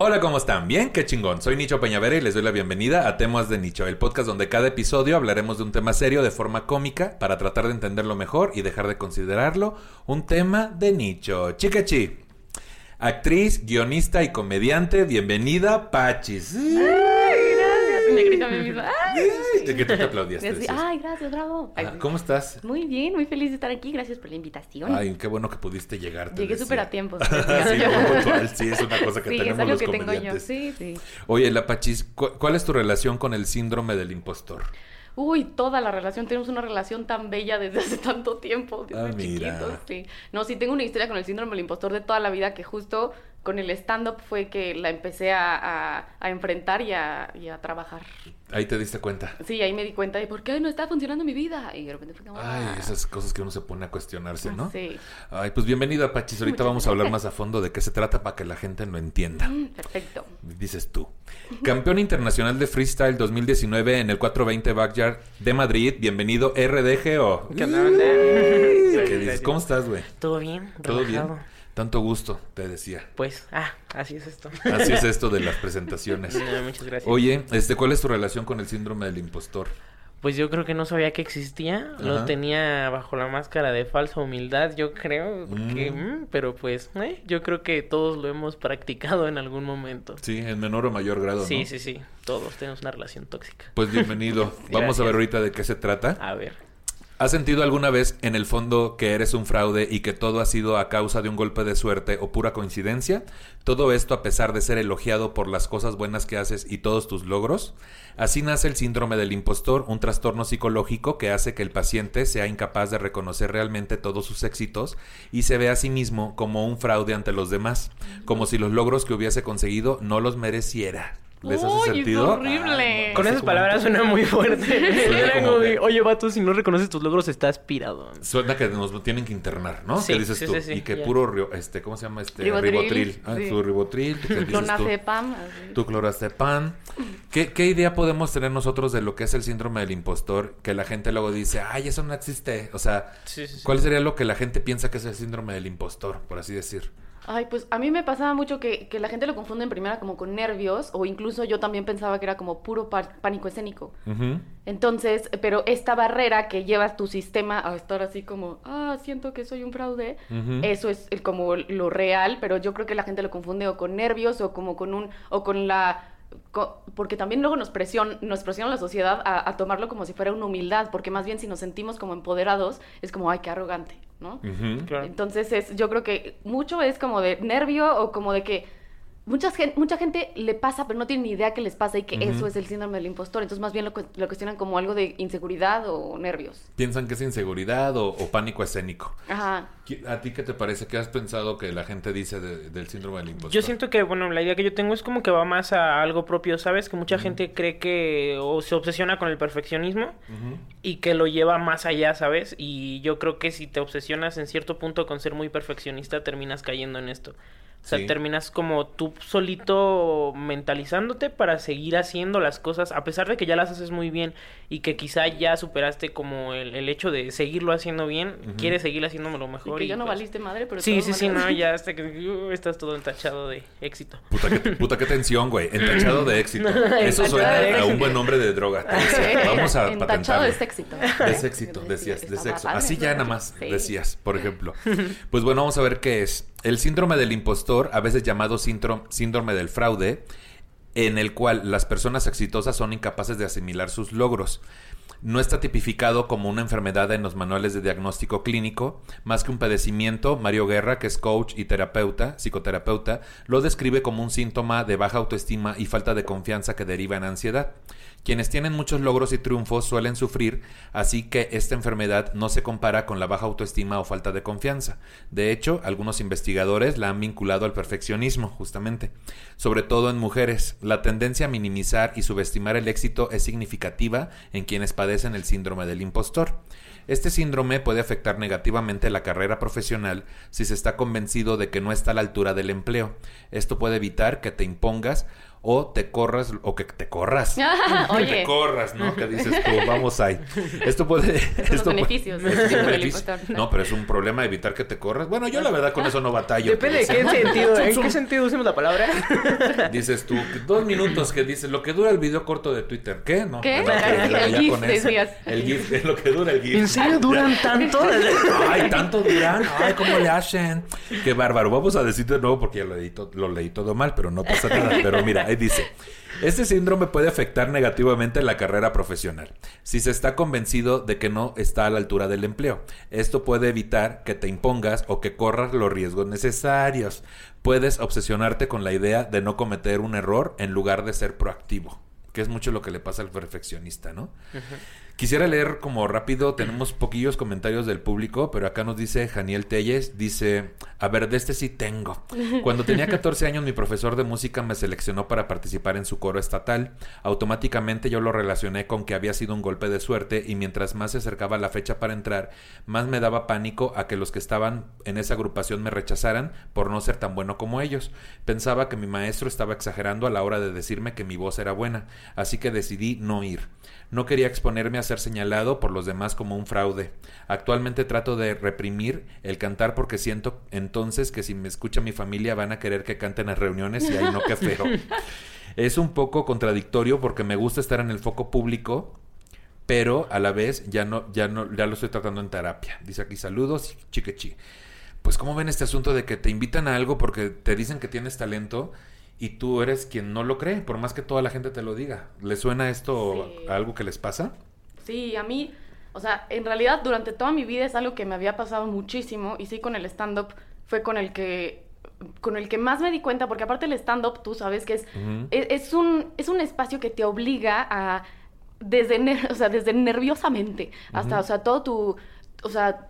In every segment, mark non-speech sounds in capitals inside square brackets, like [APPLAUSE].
Hola, ¿cómo están? ¿Bien? Qué chingón. Soy Nicho Peñavera y les doy la bienvenida a Temas de Nicho, el podcast donde cada episodio hablaremos de un tema serio de forma cómica para tratar de entenderlo mejor y dejar de considerarlo un tema de nicho. Chicachi, actriz, guionista y comediante, bienvenida, Pachis. Ay, a mí. Ay, De que tú te aplaudías. [LAUGHS] Así. Ay, gracias, bravo. Ay, ¿Cómo estás? Muy bien, muy feliz de estar aquí. Gracias por la invitación. Ay, qué bueno que pudiste llegar. Llegué súper a tiempo. [LAUGHS] sí, puntual. [LAUGHS] Sí, es una cosa que Sí, es tenemos algo los que tengo yo. Sí, sí. Oye, la Pachis, ¿cu- ¿cuál es tu relación con el síndrome del impostor? Uy, toda la relación. Tenemos una relación tan bella desde hace tanto tiempo. Desde Ah, mira. chiquitos, sí. No, sí, tengo una historia con el síndrome del impostor de toda la vida que justo con el stand-up fue que la empecé a, a- a enfrentar y a, y a trabajar. Ahí te diste cuenta. Sí, ahí me di cuenta de por qué no está funcionando mi vida. Y de repente fue como. Ay, ah, esas cosas que uno se pone a cuestionarse, ¿no? Sí. Ay, pues bienvenida, Pachis. Ahorita Muchas vamos a hablar más a fondo de qué se trata para que la gente lo entienda. Mm, perfecto. Dices tú. Campeón internacional de freestyle 2019 en el 420 Backyard de Madrid. Bienvenido, RDGO. ¿Qué onda? ¿Qué dices? ¿Cómo estás, güey? ¿Todo bien? ¿Todo bien? Tanto gusto, te decía. Pues, ah, así es esto. Así es esto de [LAUGHS] las presentaciones. No, muchas gracias. Oye, este, ¿cuál es tu relación con el síndrome del impostor? Pues yo creo que no sabía que existía. Ajá. Lo tenía bajo la máscara de falsa humildad, yo creo. Que, Mm. mm, pero pues, eh, yo creo que todos lo hemos practicado en algún momento. Sí, en menor o mayor grado, Sí, ¿no? sí, sí. Todos tenemos una relación tóxica. Pues bienvenido. [LAUGHS] Vamos a ver ahorita de qué se trata. A ver. ¿Has sentido alguna vez en el fondo que eres un fraude y que todo ha sido a causa de un golpe de suerte o pura coincidencia? Todo esto a pesar de ser elogiado por las cosas buenas que haces y todos tus logros. Así nace el síndrome del impostor, un trastorno psicológico que hace que el paciente sea incapaz de reconocer realmente todos sus éxitos y se ve a sí mismo como un fraude ante los demás, como si los logros que hubiese conseguido no los mereciera. ¿Les hace Uy, es sentido? horrible. Ah, Con esas palabras suena muy fuerte. [LAUGHS] Suena como que- Oye, vato, si no reconoces tus logros, estás pirado. Suena que nos tienen que internar, ¿no? Sí, ¿Qué dices sí, tú? sí, sí, y que ya. puro, este, ¿cómo se llama? Este, Ribotril. Ah, su ribotril. ¿Qué dices tú? Clonazepam. Tu clorazepam. ¿Qué, ¿Qué idea podemos tener nosotros de lo que es el síndrome del impostor? Que la gente luego dice, ay, eso no existe. O sea, Sí, sí, sí. ¿cuál sería lo que la gente piensa que es el síndrome del impostor, por así decir? Ay, pues a mí me pasaba mucho que, que la gente lo confunde en primera como con nervios, o incluso yo también pensaba que era como puro pánico escénico. Entonces, pero esta barrera que lleva tu sistema a estar así como, ah, siento que soy un fraude, eso es el- como lo real, pero yo creo que la gente lo confunde o con nervios o como con un, o con la, porque también luego nos presiona, nos presiona la sociedad a, a tomarlo como si fuera una humildad, porque más bien si nos sentimos como empoderados, es como, ay, qué arrogante, ¿no? Claro. Entonces es, yo creo que mucho es como de nervio o como de que mucha gente, mucha gente le pasa, pero no tiene ni idea que les pasa y que eso es el síndrome del impostor. Entonces más bien lo, lo cuestionan como algo de inseguridad o nervios. Piensan que es inseguridad o, o pánico escénico. Ajá. ¿Qué- ¿A ti qué te parece? ¿Qué has pensado que la gente dice de- del síndrome del impostor? Yo siento que, bueno, la idea que yo tengo es como que va más a algo propio, ¿sabes? Que mucha gente cree que o se obsesiona con el perfeccionismo y que lo lleva más allá, ¿sabes? Y yo creo que si te obsesionas en cierto punto con ser muy perfeccionista, terminas cayendo en esto. O sea, Sí. terminas como tú solito mentalizándote para seguir haciendo las cosas, a pesar de que ya las haces muy bien y que quizá ya superaste como el, el hecho de seguirlo haciendo bien, Ujú. quieres seguir haciéndolo Y mejor. que ya no pues, valiste madre, pero Sí, sí, sí, no, [LAUGHS] ya hasta que uh, estás todo entachado de éxito. Puta, qué, puta, qué tensión, güey. Entachado de éxito. [LAUGHS] Eso suena a un buen nombre de droga. [LAUGHS] Vamos a Entachado patentarlo. de éxito. De éxito, decías, de sexo. Así ya nada más decías, por ejemplo. Pues bueno, vamos a ver qué es. El síndrome del impostor, a veces llamado síndrome, del fraude, en el cual las personas exitosas son incapaces de asimilar sus logros. No está tipificado como una enfermedad en los manuales de diagnóstico clínico, más que un padecimiento. Mario Guerra, que es coach y terapeuta, psicoterapeuta, lo describe como un síntoma de baja autoestima y falta de confianza que deriva en ansiedad. Quienes tienen muchos logros y triunfos suelen sufrir, así que esta enfermedad no se compara con la baja autoestima o falta de confianza. De hecho, algunos investigadores la han vinculado al perfeccionismo, justamente, sobre todo en mujeres. La tendencia a minimizar y subestimar el éxito es significativa en quienes padecen el síndrome del impostor. Este síndrome puede afectar negativamente la carrera profesional si se está convencido de que no está a la altura del empleo. Esto puede evitar que te impongas o te corras o que te corras. [LAUGHS] Oye. Que te corras, ¿no? Que dices tú, vamos ahí. [LAUGHS] Esto puede... Los esto puede- beneficios. [LAUGHS] Beneficios. impostor. No, pero es un problema evitar que te corras. Bueno, yo la verdad con eso no batallo. Depende de qué sentido, en qué sentido usemos la palabra. Dices tú, dos minutos que dices, lo que dura el video corto de Twitter. ¿Qué? No, ¿Qué? ya- El ya GIF, con eso. decías. El GIF, es lo que dura el GIF. ¿En serio duran tanto? Ay, tanto duran. Ay, ¿cómo le hacen? Qué bárbaro. Vamos a decir de nuevo porque ya lo leí, to- lo leí todo mal, pero no pasa nada. Pero mira, ahí dice. Este síndrome puede afectar negativamente la carrera profesional si se está convencido de que no está a la altura del empleo. Esto puede evitar que te impongas o que corras los riesgos necesarios. Puedes obsesionarte con la idea de no cometer un error en lugar de ser proactivo, que es mucho lo que le pasa al perfeccionista, ¿no? Quisiera leer como rápido, tenemos poquillos comentarios del público, pero acá nos dice Janiel Telles, dice, a ver, de este sí tengo. [LAUGHS] Cuando tenía 14 años mi profesor de música me seleccionó para participar en su coro estatal. Automáticamente yo lo relacioné con que había sido un golpe de suerte y mientras más se acercaba la fecha para entrar, más me daba pánico a que los que estaban en esa agrupación me rechazaran por no ser tan bueno como ellos. Pensaba que mi maestro estaba exagerando a la hora de decirme que mi voz era buena, así que decidí no ir. No quería exponerme a ser señalado por los demás como un fraude. Actualmente trato de reprimir el cantar porque siento entonces que si me escucha mi familia van a querer que cante en las reuniones y ahí no, qué feo. [LAUGHS] Es un poco contradictorio porque me gusta estar en el foco público, pero a la vez ya no, ya no, ya lo estoy tratando en terapia. Dice aquí saludos, chiquechi. Pues cómo ven este asunto de que te invitan a algo porque te dicen que tienes talento y tú eres quien no lo cree, por más que toda la gente te lo diga. ¿Le suena esto Sí. a algo que les pasa? Sí, a mí, o sea, en realidad durante toda mi vida es algo que me había pasado muchísimo y sí con el stand-up fue con el que con el que más me di cuenta, porque aparte el stand-up, tú sabes que es, es, es un, es un espacio que te obliga a, desde, [LAUGHS] o sea, desde nerviosamente, hasta, o sea, todo tu, o sea,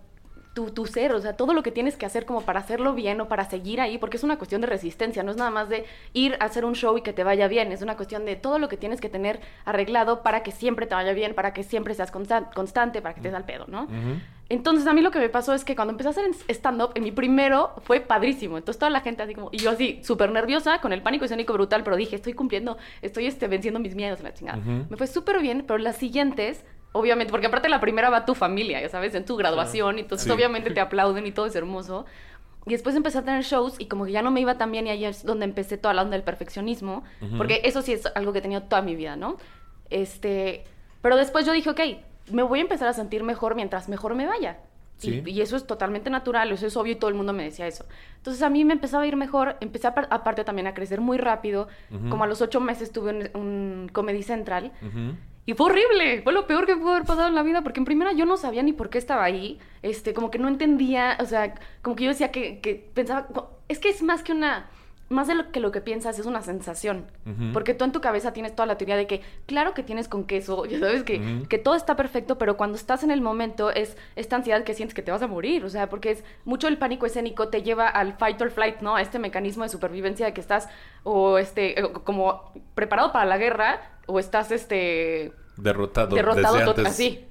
tu, tu ser, o sea, todo lo que tienes que hacer como para hacerlo bien o para seguir ahí, porque es una cuestión de resistencia, no es nada más de ir a hacer un show y que te vaya bien, es una cuestión de todo lo que tienes que tener arreglado para que siempre te vaya bien, para que siempre seas constan- constante, para que te des al pedo, ¿no? Entonces a mí lo que me pasó es que cuando empecé a hacer stand-up, en mi primero fue padrísimo. Entonces toda la gente así como, y yo así, súper nerviosa, con el pánico escénico brutal, pero dije, estoy cumpliendo, estoy este, venciendo mis miedos, la chingada. Me fue súper bien, pero las siguientes, obviamente, porque aparte la primera va tu familia, ya sabes, en tu graduación, y entonces Sí. obviamente te [LAUGHS] aplauden y todo es hermoso. Y después empecé a tener shows y como que ya no me iba tan bien y ahí es donde empecé toda la onda del perfeccionismo, porque eso sí es algo que he tenido toda mi vida, ¿no? Este, pero después yo dije, ok, me voy a empezar a sentir mejor mientras mejor me vaya. Sí. Y, y eso es totalmente natural, eso es obvio y todo el mundo me decía eso. Entonces a mí me empezaba a ir mejor, empecé a par- aparte también a crecer muy rápido. Como a los ocho meses tuve un, un Comedy Central y fue horrible, fue lo peor que pudo haber pasado en la vida, porque en primera yo no sabía ni por qué estaba ahí, este, como que no entendía, o sea, como que yo decía que, que pensaba, es que es más que una, más de lo que lo que piensas es una sensación, porque tú en tu cabeza tienes toda la teoría de que, claro que tienes con queso, [LAUGHS] ya sabes que, que todo está perfecto, pero cuando estás en el momento es esta ansiedad que sientes que te vas a morir, o sea, porque es mucho el pánico escénico te lleva al fight or flight, ¿no? A este mecanismo de supervivencia de que estás o este, eh, como preparado para la guerra o estás este Derrotado. Derrotado desde tot- antes. así.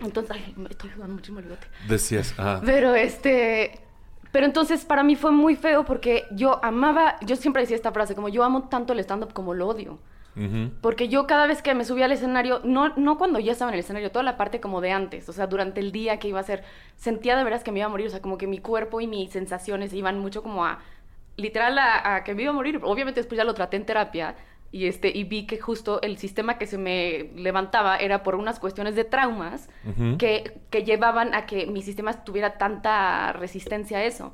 Entonces, ay, me estoy jugando mucho el bigote. Decías, ah. Pero este, pero entonces para mí fue muy feo porque yo amaba, yo siempre decía esta frase, como yo amo tanto el stand-up como lo odio. Porque yo cada vez que me subía al escenario, no, no cuando ya estaba en el escenario, toda la parte como de antes, o sea, durante el día que iba a ser, sentía de veras que me iba a morir, o sea, como que mi cuerpo y mis sensaciones iban mucho como a, literal, a, a que me iba a morir. Obviamente después ya lo traté en terapia y, este, y vi que justo el sistema que se me levantaba era por unas cuestiones de traumas que, que llevaban a que mi sistema tuviera tanta resistencia a eso.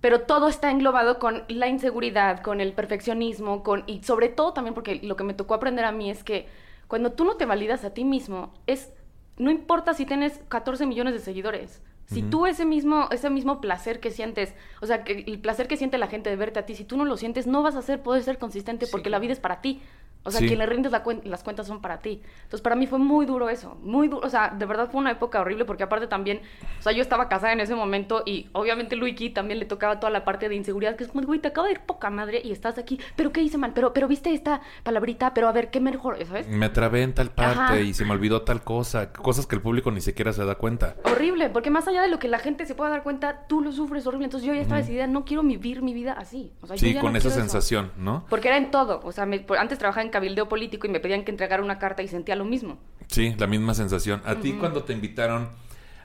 Pero todo está englobado con la inseguridad, con el perfeccionismo, con y sobre todo también porque lo que me tocó aprender a mí es que cuando tú no te validas a ti mismo, es, no importa si tienes 14 millones de seguidores. Si tú ese mismo, ese mismo placer que sientes, o sea, que el placer que siente la gente de verte a ti, si tú no lo sientes, no vas a ser, poder ser consistente porque la vida es para ti. O sea, Sí. quien le rindes la cuen- las cuentas son para ti. Entonces, para mí fue muy duro eso. Muy duro. O sea, de verdad fue una época horrible porque aparte también, o sea, yo estaba casada en ese momento y obviamente Luiki también le tocaba toda la parte de inseguridad, que es como, güey, te acaba de ir poca madre y estás aquí. Pero ¿qué hice mal? Pero, pero viste esta palabrita, pero a ver, ¿qué mejor? ¿Sabes? Me trabé en tal parte Ajá. y se me olvidó tal cosa. Cosas que el público ni siquiera se da cuenta. Horrible, porque más allá de lo que la gente se pueda dar cuenta, tú lo sufres horrible. Entonces yo ya estaba decidida, no quiero vivir mi vida así. O sea, yo Sí, ya con no esa quiero eso. sensación, ¿no? Porque era en todo. O sea, me- por- antes trabajaba en cabildeo político y me pedían que entregara una carta y sentía lo mismo. Sí, la misma sensación. A ti cuando te invitaron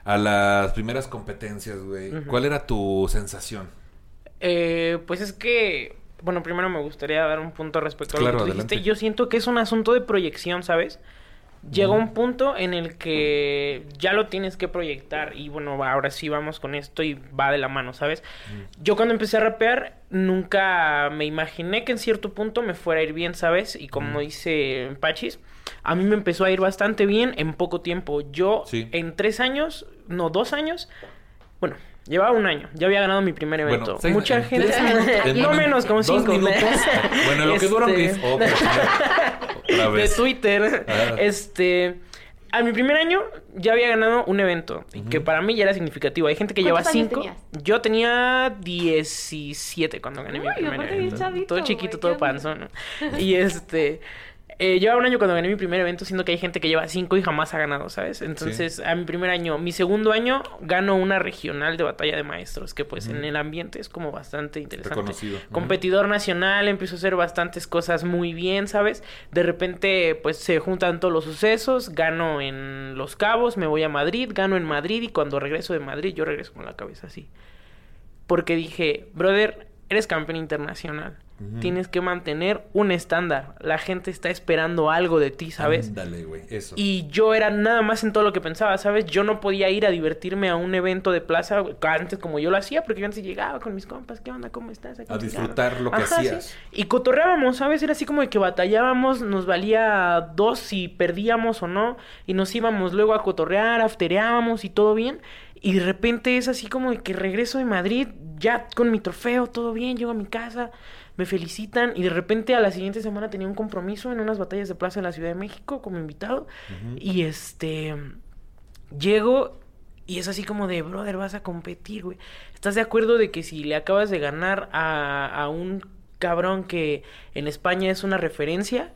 a las primeras competencias, güey, ¿cuál era tu sensación? Eh, pues es que, bueno, primero me gustaría dar un punto respecto a lo que tú dijiste. Yo siento que es un asunto de proyección, ¿sabes? Llega un punto en el que ya lo tienes que proyectar y bueno, ahora sí vamos con esto y va de la mano, ¿sabes? Yo cuando empecé a rapear nunca me imaginé que en cierto punto me fuera a ir bien, ¿sabes? Y como dice Pachis, a mí me empezó a ir bastante bien en poco tiempo. Yo Sí. en tres años, no, dos años, bueno, llevaba un año, ya había ganado mi primer evento. Bueno, seis- Mucha en gente... tres [LAUGHS] no en menos, como cinco. minutos. Bueno, lo que dura un [LAUGHS] De. Twitter. Ah. Este. A mi primer año ya había ganado un evento, que para mí ya era significativo. Hay gente que lleva ¿Cuántos años cinco. tenías? Yo tenía 17 cuando gané mi primer evento. chavito, todo chiquito, todo panzón. ¿no? Y este. [LAUGHS] eh, llevaba un año cuando gané mi primer evento, siendo que hay gente que lleva cinco y jamás ha ganado, ¿sabes? Entonces, a mi primer año, mi segundo año, gano una regional de batalla de maestros, que pues en el ambiente es como bastante interesante. Reconocido. Competidor nacional, empiezo a hacer bastantes cosas muy bien, ¿sabes? De repente, pues se juntan todos los sucesos, gano en Los Cabos, me voy a Madrid, gano en Madrid y cuando regreso de Madrid, yo regreso con la cabeza así. Porque dije, brother, eres campeón internacional. Tienes que mantener un estándar. La gente está esperando algo de ti, ¿sabes? Dale, güey, eso. Y yo era nada más en todo lo que pensaba, ¿sabes? Yo no podía ir a divertirme a un evento de plaza antes como yo lo hacía, porque yo antes llegaba con mis compas, ¿qué onda? ¿Cómo estás? Aquí A disfrutar lo que Ajá, hacías. sí. Y cotorreábamos, ¿sabes? Era así como de que batallábamos, nos valía dos si perdíamos o no, y nos íbamos luego a cotorrear, aftereábamos y todo bien. Y de repente es así como de que regreso de Madrid, ya con mi trofeo, todo bien, llego a mi casa, me felicitan y de repente a la siguiente semana tenía un compromiso en unas batallas de plaza en la Ciudad de México como invitado. Y este, llego y es así como de, brother, vas a competir, güey. ¿Estás de acuerdo de que si le acabas de ganar a, a un cabrón que en España es una referencia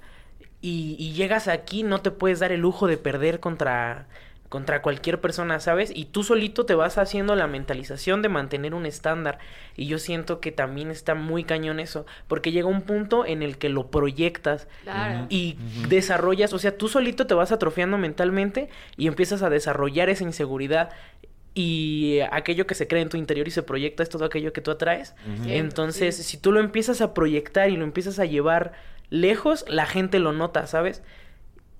y, y llegas aquí, no te puedes dar el lujo de perder contra, contra cualquier persona, ¿sabes? Y tú solito te vas haciendo la mentalización de mantener un estándar. Y yo siento que también está muy cañón eso, porque llega un punto en el que lo proyectas Claro. y desarrollas, o sea, tú solito te vas atrofiando mentalmente y empiezas a desarrollar esa inseguridad. Y aquello que se crea en tu interior y se proyecta es todo aquello que tú atraes. Entonces, si tú lo empiezas a proyectar y lo empiezas a llevar lejos, la gente lo nota, ¿sabes?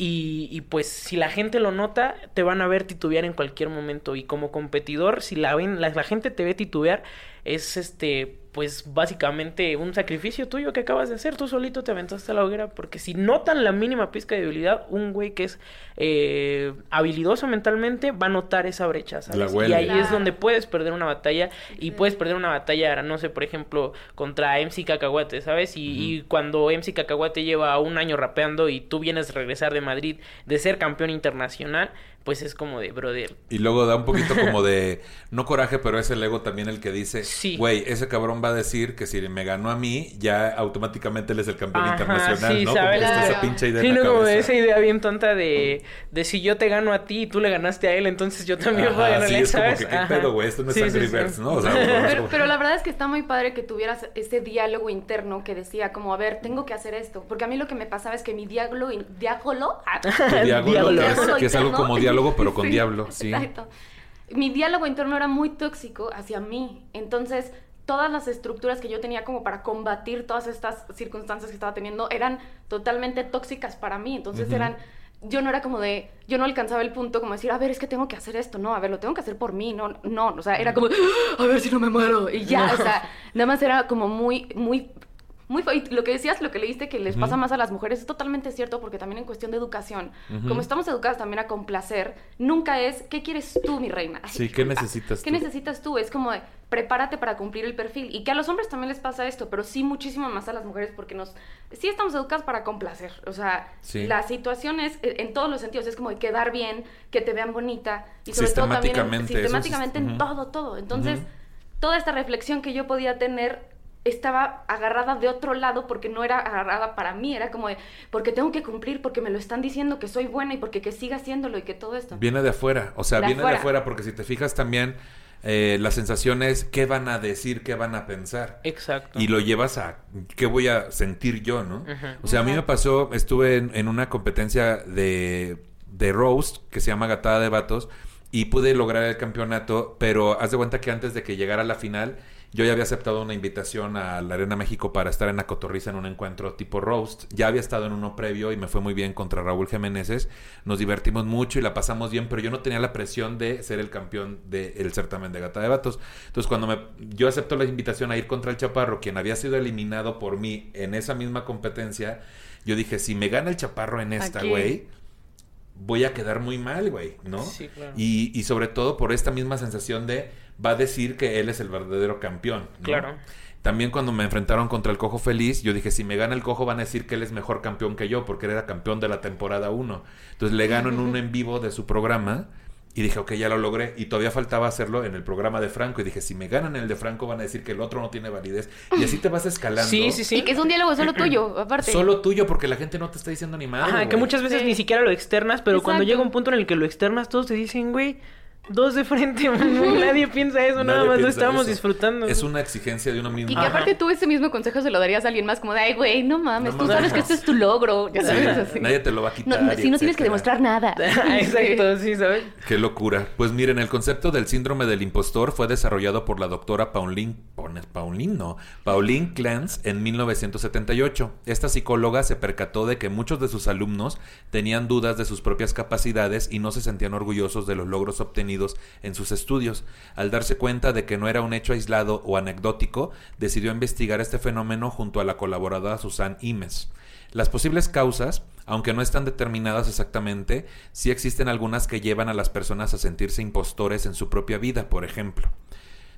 Y, y pues si la gente lo nota, te van a ver titubear en cualquier momento. Y como competidor, si la ven, la, la gente te ve titubear, es este, pues básicamente un sacrificio tuyo que acabas de hacer. Tú solito te aventaste a la hoguera. Porque si notan la mínima pizca de debilidad, un güey que es eh, habilidoso mentalmente va a notar esa brecha, ¿sabes? La y ahí es donde puedes perder una batalla. Y puedes perder una batalla, no sé, por ejemplo, contra MC Cacahuate, ¿sabes? Y, y cuando MC Cacahuate lleva un año rapeando y tú vienes a regresar de Madrid de ser campeón internacional, pues es como de brother. Y luego da un poquito como de, [LAUGHS] no coraje, pero es el ego también el que dice, Sí. güey, ese cabrón va a decir que si me ganó a mí, ya automáticamente él es el campeón Ajá, internacional, sí, ¿no? Como esa pinche idea Sí, en la no como esa idea bien tonta de, de si yo te gano a ti y tú le ganaste a él, entonces yo también voy a Ajá, ganarle, sí, es como ¿sabes? que, ¿qué Ajá. pedo, güey? Esto no es Sí, Angry sí, sí. Birds, ¿no? O sea, Pero, pero la verdad es que está muy padre que tuvieras ese diálogo interno que decía como, a ver, tengo que hacer esto. Porque a mí lo que me pasaba es que mi diálogo... in- ¿Diálogo? Ah, Tu diálogo, [LAUGHS] Diálogo. que es, que es algo como diálogo, pero con Sí, diablo, sí. Exacto. Mi diálogo interno era muy tóxico hacia mí. Entonces, todas las estructuras que yo tenía como para combatir todas estas circunstancias que estaba teniendo eran totalmente tóxicas para mí. Entonces, eran yo no era como de, yo no alcanzaba el punto como decir, a ver, es que tengo que hacer esto, no, a ver, lo tengo que hacer por mí, no, no, o sea, era como, a ver si no me muero, y ya, o sea, nada más era como muy, muy muy. Y lo que decías, lo que leíste que les pasa más a las mujeres, es totalmente cierto porque también en cuestión de educación, como estamos educadas también a complacer, nunca es, ¿qué quieres tú, mi reina? Sí, ¿qué necesitas ¿Qué tú? necesitas tú? Es como de, prepárate para cumplir el perfil. Y que a los hombres también les pasa esto, pero sí muchísimo más a las mujeres porque nos, sí estamos educadas para complacer. O sea, Sí. la situación es eh, en todos los sentidos, es como de quedar bien, que te vean bonita y sobre todo también en- Sistemáticamente, es- en ujú. todo, todo. Entonces, toda esta reflexión que yo podía tener estaba agarrada de otro lado porque no era agarrada para mí, era como de, porque tengo que cumplir, porque me lo están diciendo que soy buena y porque que siga haciéndolo y que todo esto. Viene de afuera, o sea, De viene afuera. de afuera porque si te fijas también, eh, la sensación es qué van a decir, qué van a pensar. Exacto. Y lo llevas a qué voy a sentir yo, ¿no? O sea, a mí me pasó, estuve en, en una competencia de, de roast que se llama Gatada de Vatos y pude lograr el campeonato, pero haz de cuenta que antes de que llegara a la final, yo ya había aceptado una invitación a la Arena México para estar en la Cotorriza en un encuentro tipo roast. Ya había estado en uno previo y me fue muy bien contra Raúl Jiménez. Nos divertimos mucho y la pasamos bien, pero yo no tenía la presión de ser el campeón del certamen de Gata de Vatos. Entonces, cuando me, yo acepto la invitación a ir contra el Chaparro, quien había sido eliminado por mí en esa misma competencia, yo dije, si me gana el Chaparro en esta, güey, voy a quedar muy mal, güey, ¿no? Sí, claro. Y, y sobre todo por esta misma sensación de va a decir que él es el verdadero campeón. ¿no? Claro. También cuando me enfrentaron contra el Cojo Feliz, yo dije, si me gana el Cojo van a decir que él es mejor campeón que yo, porque él era campeón de la temporada 1. Entonces le gano en un en vivo de su programa y dije, ok, ya lo logré. Y todavía faltaba hacerlo en el programa de Franco. Y dije, si me ganan en el de Franco van a decir que el otro no tiene validez. Y así te vas escalando. Sí, sí, sí. Y que es un diálogo solo tuyo, aparte. Solo tuyo, porque la gente no te está diciendo ni madre. Ajá, que muchas veces Sí. ni siquiera lo externas, pero cuando llega un punto en el que lo externas, todos te dicen, güey, dos de frente, [LAUGHS] nadie piensa eso, nada más lo estábamos eso. disfrutando. Es una exigencia de uno mismo. Y que Ajá. aparte tú ese mismo consejo se lo darías a alguien más como de, ay, güey, no mames, No tú mames. sabes que este es tu logro, ya Sí, sabes, así. Nadie te lo va a quitar. no, si no tienes que demostrar nada. [LAUGHS] Exacto, sí, ¿sabes? Qué locura. Pues miren, el concepto del síndrome del impostor fue desarrollado por la doctora Pauline, Pauline, Pauline no, Pauline Clance en 1978. Esta psicóloga se percató de que muchos de sus alumnos tenían dudas de sus propias capacidades y no se sentían orgullosos de los logros obtenidos en sus estudios. Al darse cuenta de que no era un hecho aislado o anecdótico, decidió investigar este fenómeno junto a la colaboradora Susan Imes. Las posibles causas, aunque no están determinadas exactamente, sí existen algunas que llevan a las personas a sentirse impostores en su propia vida, por ejemplo.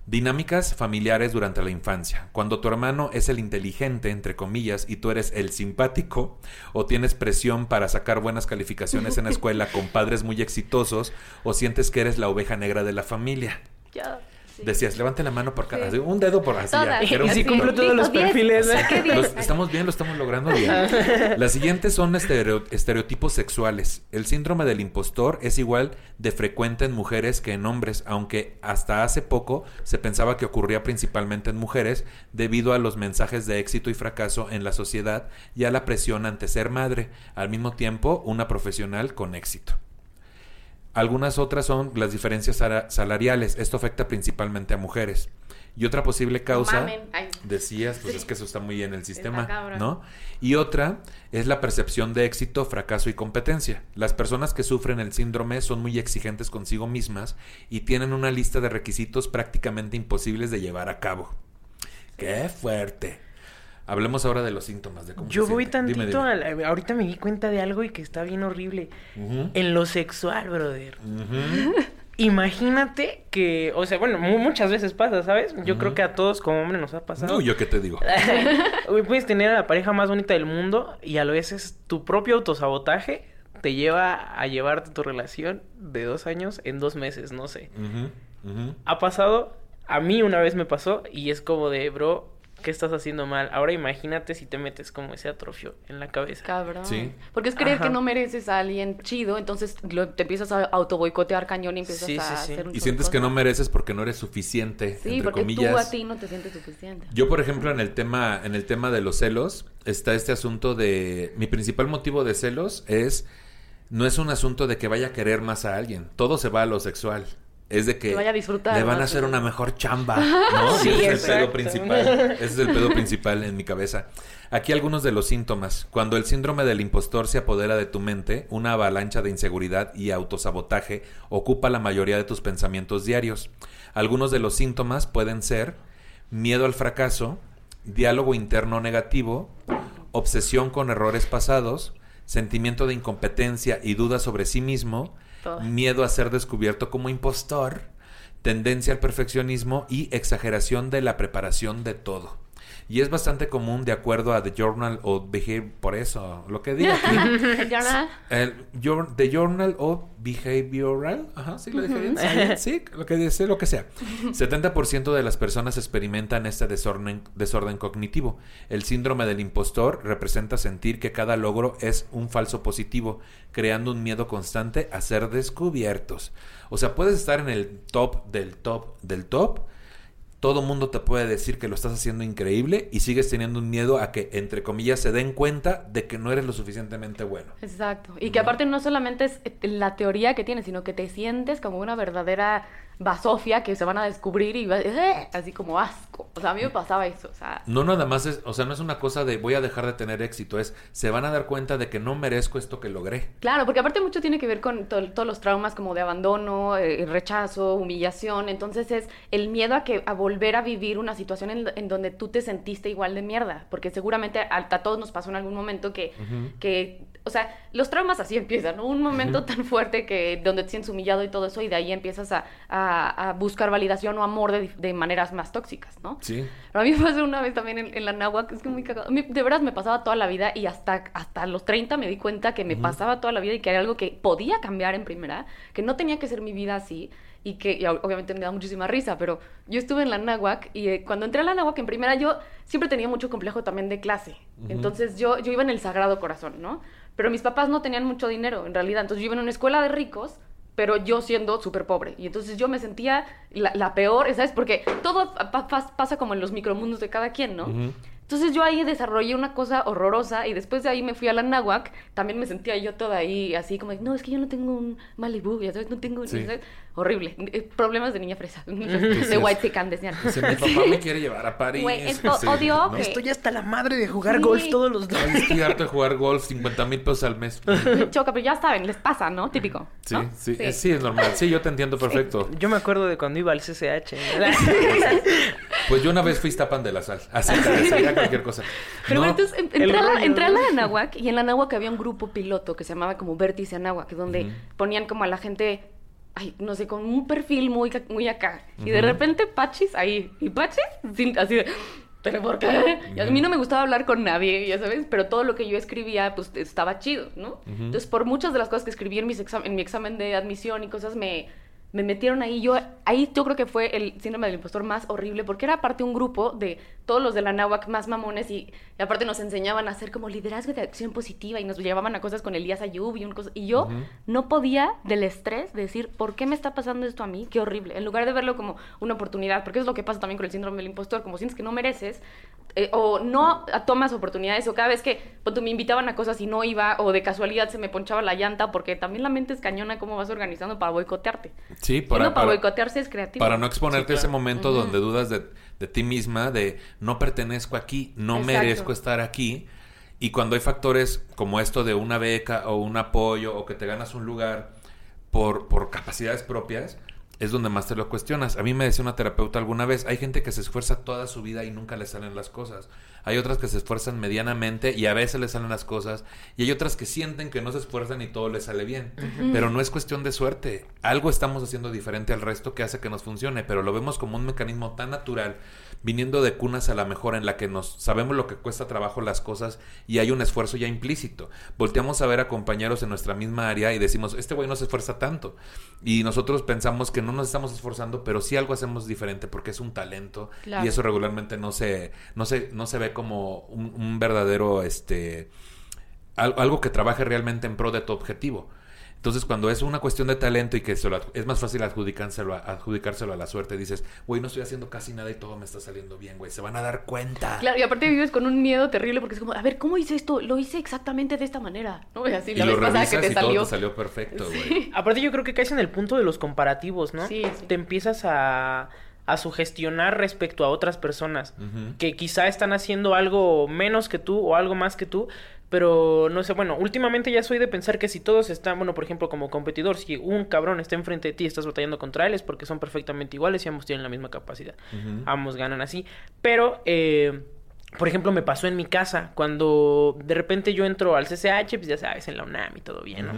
Dinámicas familiares durante la infancia. Cuando tu hermano es el inteligente, entre comillas, y tú eres el simpático, o tienes presión para sacar buenas calificaciones en la [LAUGHS] escuela con padres muy exitosos, o sientes que eres la oveja negra de la familia. Sí. Decías, levante la mano por cada, Sí. un dedo por así. ya, Todas. un Y si cumple todos los perfiles. Los- estamos bien, lo estamos logrando bien. Las siguientes son estereo- estereotipos sexuales. El síndrome del impostor es igual de frecuente en mujeres que en hombres, aunque hasta hace poco se pensaba que ocurría principalmente en mujeres debido a los mensajes de éxito y fracaso en la sociedad y a la presión ante ser madre, al mismo tiempo una profesional con éxito. Algunas otras son las diferencias salariales. Esto afecta principalmente a mujeres. Y otra posible causa, decías, pues Sí. es que eso está muy en el sistema. ¿no? Y otra es la percepción de éxito, fracaso y competencia. Las personas que sufren el síndrome son muy exigentes consigo mismas y tienen una lista de requisitos prácticamente imposibles de llevar a cabo. ¡Qué fuerte! Hablemos ahora de los síntomas de cómo Yo se voy tantito Dime, a la- Ahorita me di cuenta de algo y que está bien horrible. En lo sexual, brother. Imagínate que, o sea, bueno, mu- muchas veces pasa, ¿sabes? Yo creo que a todos como hombre nos ha pasado. No, yo qué te digo. [LAUGHS] Puedes tener a la pareja más bonita del mundo y a veces tu propio autosabotaje te lleva a llevarte tu relación de dos años en dos meses, no sé. Ha pasado, a mí una vez me pasó y es como de, bro, ¿qué estás haciendo mal? Ahora imagínate si te metes como ese atrofio en la cabeza. Cabrón. Sí. Porque es creer Ajá. que no mereces a alguien chido, entonces lo- te empiezas a autoboicotear cañón y empiezas Sí, a sí, sí. hacer un Y sientes que no mereces porque no eres suficiente, Sí, entre porque comillas. tú a ti no te sientes suficiente. Yo, por ejemplo, en el tema, en el tema de los celos, está este asunto de. Mi principal motivo de celos es. No es un asunto de que vaya a querer más a alguien. Todo se va a lo sexual. Es de que, Que vaya a disfrutar le van a hacer una mejor chamba, ¿no? Sí, ese es el pedo principal. Ese es el pedo principal en mi cabeza. Aquí algunos de los síntomas. Cuando el síndrome del impostor se apodera de tu mente, una avalancha de inseguridad y autosabotaje ocupa la mayoría de tus pensamientos diarios. Algunos de los síntomas pueden ser miedo al fracaso, diálogo interno negativo, obsesión con errores pasados, sentimiento de incompetencia y duda sobre sí mismo, Miedo a ser descubierto como impostor, tendencia al perfeccionismo y exageración de la preparación de todo. Y es bastante común de acuerdo a The Journal of Behavior, por eso, lo que digo aquí. [LAUGHS] ¿Ya El jour- The Journal of Behavioral, ajá, sí lo dije bien, [LAUGHS] sí, lo que dice, lo que sea. 70% de las personas experimentan este desorden, desorden cognitivo. El síndrome del impostor representa sentir que cada logro es un falso positivo, creando un miedo constante a ser descubiertos. O sea, puedes estar en el top del top del top, todo mundo te puede decir que lo estás haciendo increíble y sigues teniendo un miedo a que, entre comillas, se den cuenta de que no eres lo suficientemente bueno. Exacto. Y que aparte no solamente es la teoría que tienes, sino que te sientes como una verdadera basofia que se van a descubrir y va- ¡eh! así como asco. O sea, a mí me pasaba eso. O sea, No nada más es, o sea, no es una cosa de voy a dejar de tener éxito, es se van a dar cuenta de que no merezco esto que logré. Claro, porque aparte mucho tiene que ver con to- todos los traumas como de abandono, eh, rechazo, humillación. Entonces es el miedo a que a volver a vivir una situación en, en donde tú te sentiste igual de mierda, porque seguramente a, a todos nos pasó en algún momento que, que, o sea, los traumas así empiezan, ¿no? Un momento tan fuerte que donde te sientes humillado y todo eso y de ahí empiezas a, a- a buscar validación o amor de, de maneras más tóxicas, ¿no? Sí. Pero a mí me pasó una vez también en, en la náhuatl, es que muy cagado. De verdad me pasaba toda la vida y hasta, hasta los 30 me di cuenta que me pasaba toda la vida y que era algo que podía cambiar en primera, que no tenía que ser mi vida así y que y obviamente me da muchísima risa, pero yo estuve en la náhuatl y eh, cuando entré a la náhuatl en primera yo siempre tenía mucho complejo también de clase. Entonces yo, yo iba en el Sagrado Corazón, ¿no? Pero mis papás no tenían mucho dinero en realidad, entonces yo iba en una escuela de ricos pero yo siendo súper pobre. Y entonces yo me sentía la, la peor, ¿sabes? Porque todo pa- pa- pasa como en los micromundos de cada quien, ¿no? Entonces yo ahí desarrollé una cosa horrorosa y después de ahí me fui a la náhuatl, también me sentía yo toda ahí así como, no, es que yo no tengo un Malibu, ya sabes, no tengo... Sí. ¿sabes? Horrible. Eh, Problemas de niña fresa. [LAUGHS] Sí, de sí. white pecan, decían. Dice, mi papá me [LAUGHS] quiere llevar a París. Güey, esto [LAUGHS] Sí, odio ¿no? que- Estoy hasta la madre de jugar Sí. golf todos los días. Estoy harto de jugar golf, 50 mil pesos al mes. Choca, pero ya saben, les pasa, ¿no? Típico. Sí, ¿no? sí, es- sí, es normal. Sí, yo te entiendo perfecto. Yo me acuerdo de cuando iba al CCH. Pues yo una vez fui tapan de la sal. [LAUGHS] Así decía cualquier cosa. Pero No, bueno, entonces el entré, a la, entré a. Anáhuac y en la Anáhuac había un grupo piloto que se llamaba como Vértice Anáhuac, donde ponían como a la gente, ay, no sé, con un perfil muy, ca- muy acá. Y de repente Pachis ahí. ¿Y Pachis? Sin- así de... ¿Pero por qué? Y a mí no me gustaba hablar con nadie, ya sabes, pero todo lo que yo escribía, pues estaba chido, ¿no? Entonces, por muchas de las cosas que escribí en, mis exam- en mi examen de admisión y cosas, me, me metieron ahí. Yo, ahí yo creo que fue el síndrome del impostor más horrible, porque era aparte un grupo de todos los de la náhuac más mamones y, y aparte nos enseñaban a hacer como liderazgo de acción positiva y nos llevaban a cosas con Elías Ayub y un cosa. Y yo no podía del estrés decir, ¿por qué me está pasando esto a mí? Qué horrible. En lugar de verlo como una oportunidad, porque es lo que pasa también con el síndrome del impostor, como sientes que no mereces, eh, o no tomas oportunidades, o cada vez que pues, me invitaban a cosas y no iba, o de casualidad se me ponchaba la llanta, porque también la mente es cañona cómo vas organizando para boicotearte. Sí, para, no, para, para, boicotearse es creativo. para no exponerte a ese momento donde dudas de, de ti misma, de no pertenezco aquí, no Exacto. merezco estar aquí. Y cuando hay factores como esto de una beca o un apoyo o que te ganas un lugar por, por capacidades propias, es donde más te lo cuestionas. A mí me decía una terapeuta alguna vez, hay gente que se esfuerza toda su vida y nunca le salen las cosas. Hay otras que se esfuerzan medianamente y a veces les salen las cosas. Y hay otras que sienten que no se esfuerzan y todo les sale bien. Pero no es cuestión de suerte. Algo estamos haciendo diferente al resto que hace que nos funcione, pero lo vemos como un mecanismo tan natural, viniendo de cunas a la mejor en la que nos sabemos lo que cuesta trabajo las cosas y hay un esfuerzo ya implícito. Volteamos a ver a compañeros en nuestra misma área y decimos, este güey no se esfuerza tanto. Y nosotros pensamos que no nos estamos esforzando, pero sí algo hacemos diferente porque es un talento Claro. y eso regularmente no se, no se, no se ve como un, un verdadero, este, al- algo que trabaje realmente en pro de tu objetivo. Entonces, cuando es una cuestión de talento y que se lo adju- es más fácil adjudicárselo a, adjudicárselo a la suerte, dices, güey, no estoy haciendo casi nada y todo me está saliendo bien, güey, se van a dar cuenta. Claro, y aparte vives con un miedo terrible porque es como, a ver, ¿cómo hice esto? Lo hice exactamente de esta manera. ¿No? Y así y la lo vez que te y todo salió. te salió perfecto, güey. Aparte yo creo que caes en el punto de los comparativos, ¿no? Sí, sí. Te empiezas a, a sugestionar respecto a otras personas que quizá están haciendo algo menos que tú o algo más que tú, pero no sé, bueno, últimamente ya soy de pensar que si todos están, bueno, por ejemplo, como competidor, si un cabrón está enfrente de ti y estás batallando contra él es porque son perfectamente iguales y ambos tienen la misma capacidad. Ambos ganan así, pero... Eh, por ejemplo, me pasó en mi casa, cuando de repente yo entro al CCH, pues ya sabes, en la UNAM y todo bien, ¿no?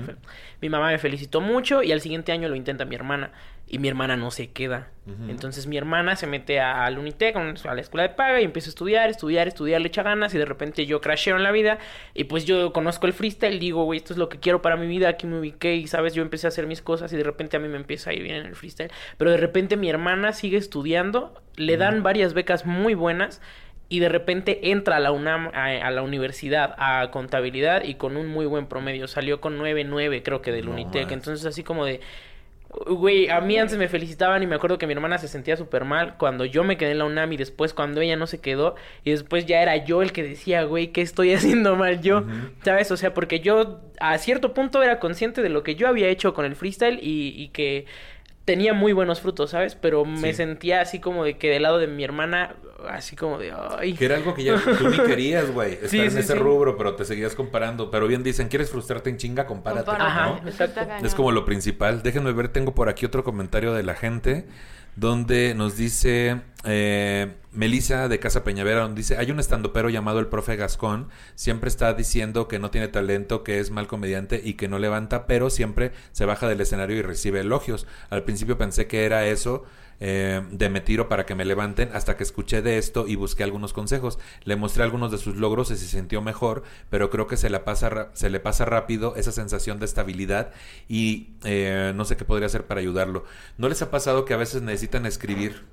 Mi mamá me felicitó mucho y al siguiente año lo intenta mi hermana y mi hermana no se queda. Entonces mi hermana se mete al Unitec, a la escuela de paga y empieza a estudiar, estudiar, estudiar, le echa ganas y de repente yo crasheo en la vida y pues yo conozco el freestyle, digo, güey, esto es lo que quiero para mi vida, aquí me ubiqué y sabes, yo empecé a hacer mis cosas y de repente a mí me empieza a ir bien en el freestyle, pero de repente mi hermana sigue estudiando, le dan varias becas muy buenas y de repente entra a la UNAM, a, la universidad, a contabilidad y con un muy buen promedio. Salió con 9.9 creo que del Unitec. Entonces así como de... Güey, a mí antes me felicitaban y me acuerdo que mi hermana se sentía súper mal cuando yo me quedé en la UNAM y después cuando ella no se quedó y después ya era yo el que decía, güey, ¿qué estoy [LAUGHS] haciendo mal yo? ¿Sabes? O sea, porque yo a cierto punto era consciente de lo que yo había hecho con el freestyle y, y que tenía muy buenos frutos, ¿sabes? Pero me sentía así como de que del lado de mi hermana, así como de, ay. Que era algo que ya tú ni querías, güey, [LAUGHS] estar en ese rubro, pero te seguías comparando. Pero bien dicen, ¿quieres frustrarte en chinga? Compárate, Ajá, ¿no? Es como lo principal. Déjenme ver, tengo por aquí otro comentario de la gente donde nos dice eh, Melissa de Casa Peñavera, donde dice, hay un estandopero llamado el profe Gascón, siempre está diciendo que no tiene talento, que es mal comediante y que no levanta, pero siempre se baja del escenario y recibe elogios. Al principio pensé que era eso, eh, de me tiro para que me levanten hasta que escuché de esto y busqué algunos consejos. Le mostré algunos de sus logros y se sintió mejor, pero creo que se, la pasa, se le pasa rápido esa sensación de estabilidad y eh, no sé qué podría hacer para ayudarlo. ¿No les ha pasado que a veces necesitan escribir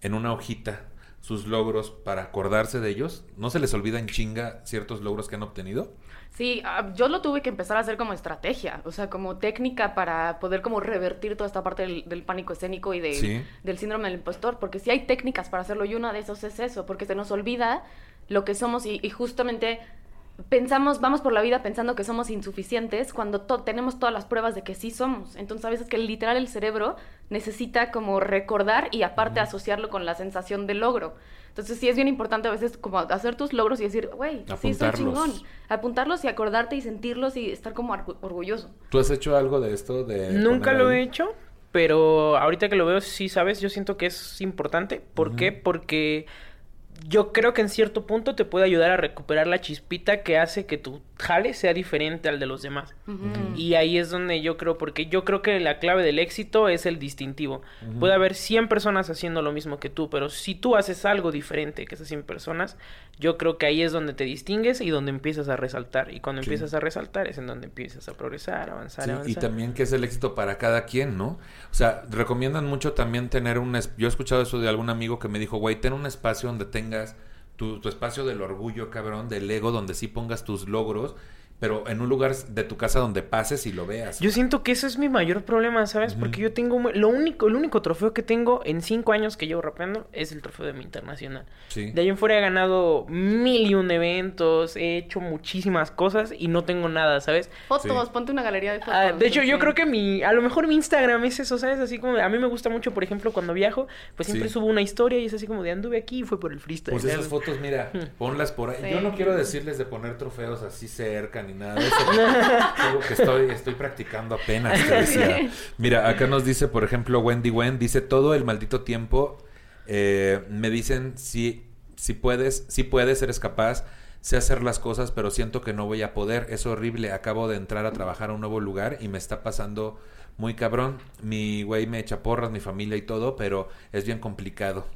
en una hojita sus logros para acordarse de ellos? ¿No se les olvida en chinga ciertos logros que han obtenido? Sí, ah, yo lo tuve que empezar a hacer como estrategia, o sea, como técnica para poder como revertir toda esta parte del, pánico escénico y del síndrome del impostor, porque sí hay técnicas para hacerlo y una de esas es eso, porque se nos olvida lo que somos y, justamente pensamos, vamos por la vida pensando que somos insuficientes cuando tenemos todas las pruebas de que sí somos. Entonces a veces que literal el cerebro necesita como recordar y aparte asociarlo con la sensación de logro. Entonces sí es bien importante a veces como hacer tus logros y decir, güey, sí soy chingón. Apuntarlos y acordarte y sentirlos y estar como orgulloso. ¿Tú has hecho algo de esto? De Nunca lo he hecho, pero ahorita que lo veo, sí, sabes, yo siento que es importante. ¿Por qué? Porque yo creo que en cierto punto te puede ayudar a recuperar la chispita que hace que tu jale sea diferente al de los demás. Y ahí es donde yo creo, porque yo creo que la clave del éxito es el distintivo. Puede haber 100 personas haciendo lo mismo que tú, pero si tú haces algo diferente que esas 100 personas, yo creo que ahí es donde te distingues y donde empiezas a resaltar. Y cuando empiezas a resaltar es en donde empiezas a progresar, avanzar, avanzar. Y también que es el éxito para cada quien, ¿no? O sea, recomiendan mucho también tener un... Yo he escuchado eso de algún amigo que me dijo, güey, ten un espacio donde tengas tu, tu espacio del orgullo, cabrón, del ego, donde sí pongas tus logros pero en un lugar de tu casa donde pases y lo veas. Yo siento que ese es mi mayor problema, ¿sabes? Porque yo tengo lo único, el único trofeo que tengo en cinco años que llevo rapeando es el trofeo de mi internacional. Sí. De ahí en fuera he ganado mil y un eventos, he hecho muchísimas cosas y no tengo nada, ¿sabes? Fotos, ponte una galería de fotos. Ah, de hecho, yo creo que mi, a lo mejor mi Instagram es eso, ¿sabes? Así como, a mí me gusta mucho, por ejemplo, cuando viajo, pues siempre subo una historia y es así como de anduve aquí y fue por el freestyle. Pues esas fotos, mira, [LAUGHS] ponlas por ahí. Yo no quiero decirles de poner trofeos así cerca ni nada de eso. [LAUGHS] que estoy, estoy practicando apenas. Mira, acá nos dice, por ejemplo, Wendy Wen, dice, todo el maldito tiempo eh, me dicen si, si puedes, si puedes, eres capaz, sé hacer las cosas, pero siento que no voy a poder. Es horrible. Acabo de entrar a trabajar a un nuevo lugar y me está pasando muy cabrón. Mi güey me echa porras, mi familia y todo, pero es bien complicado.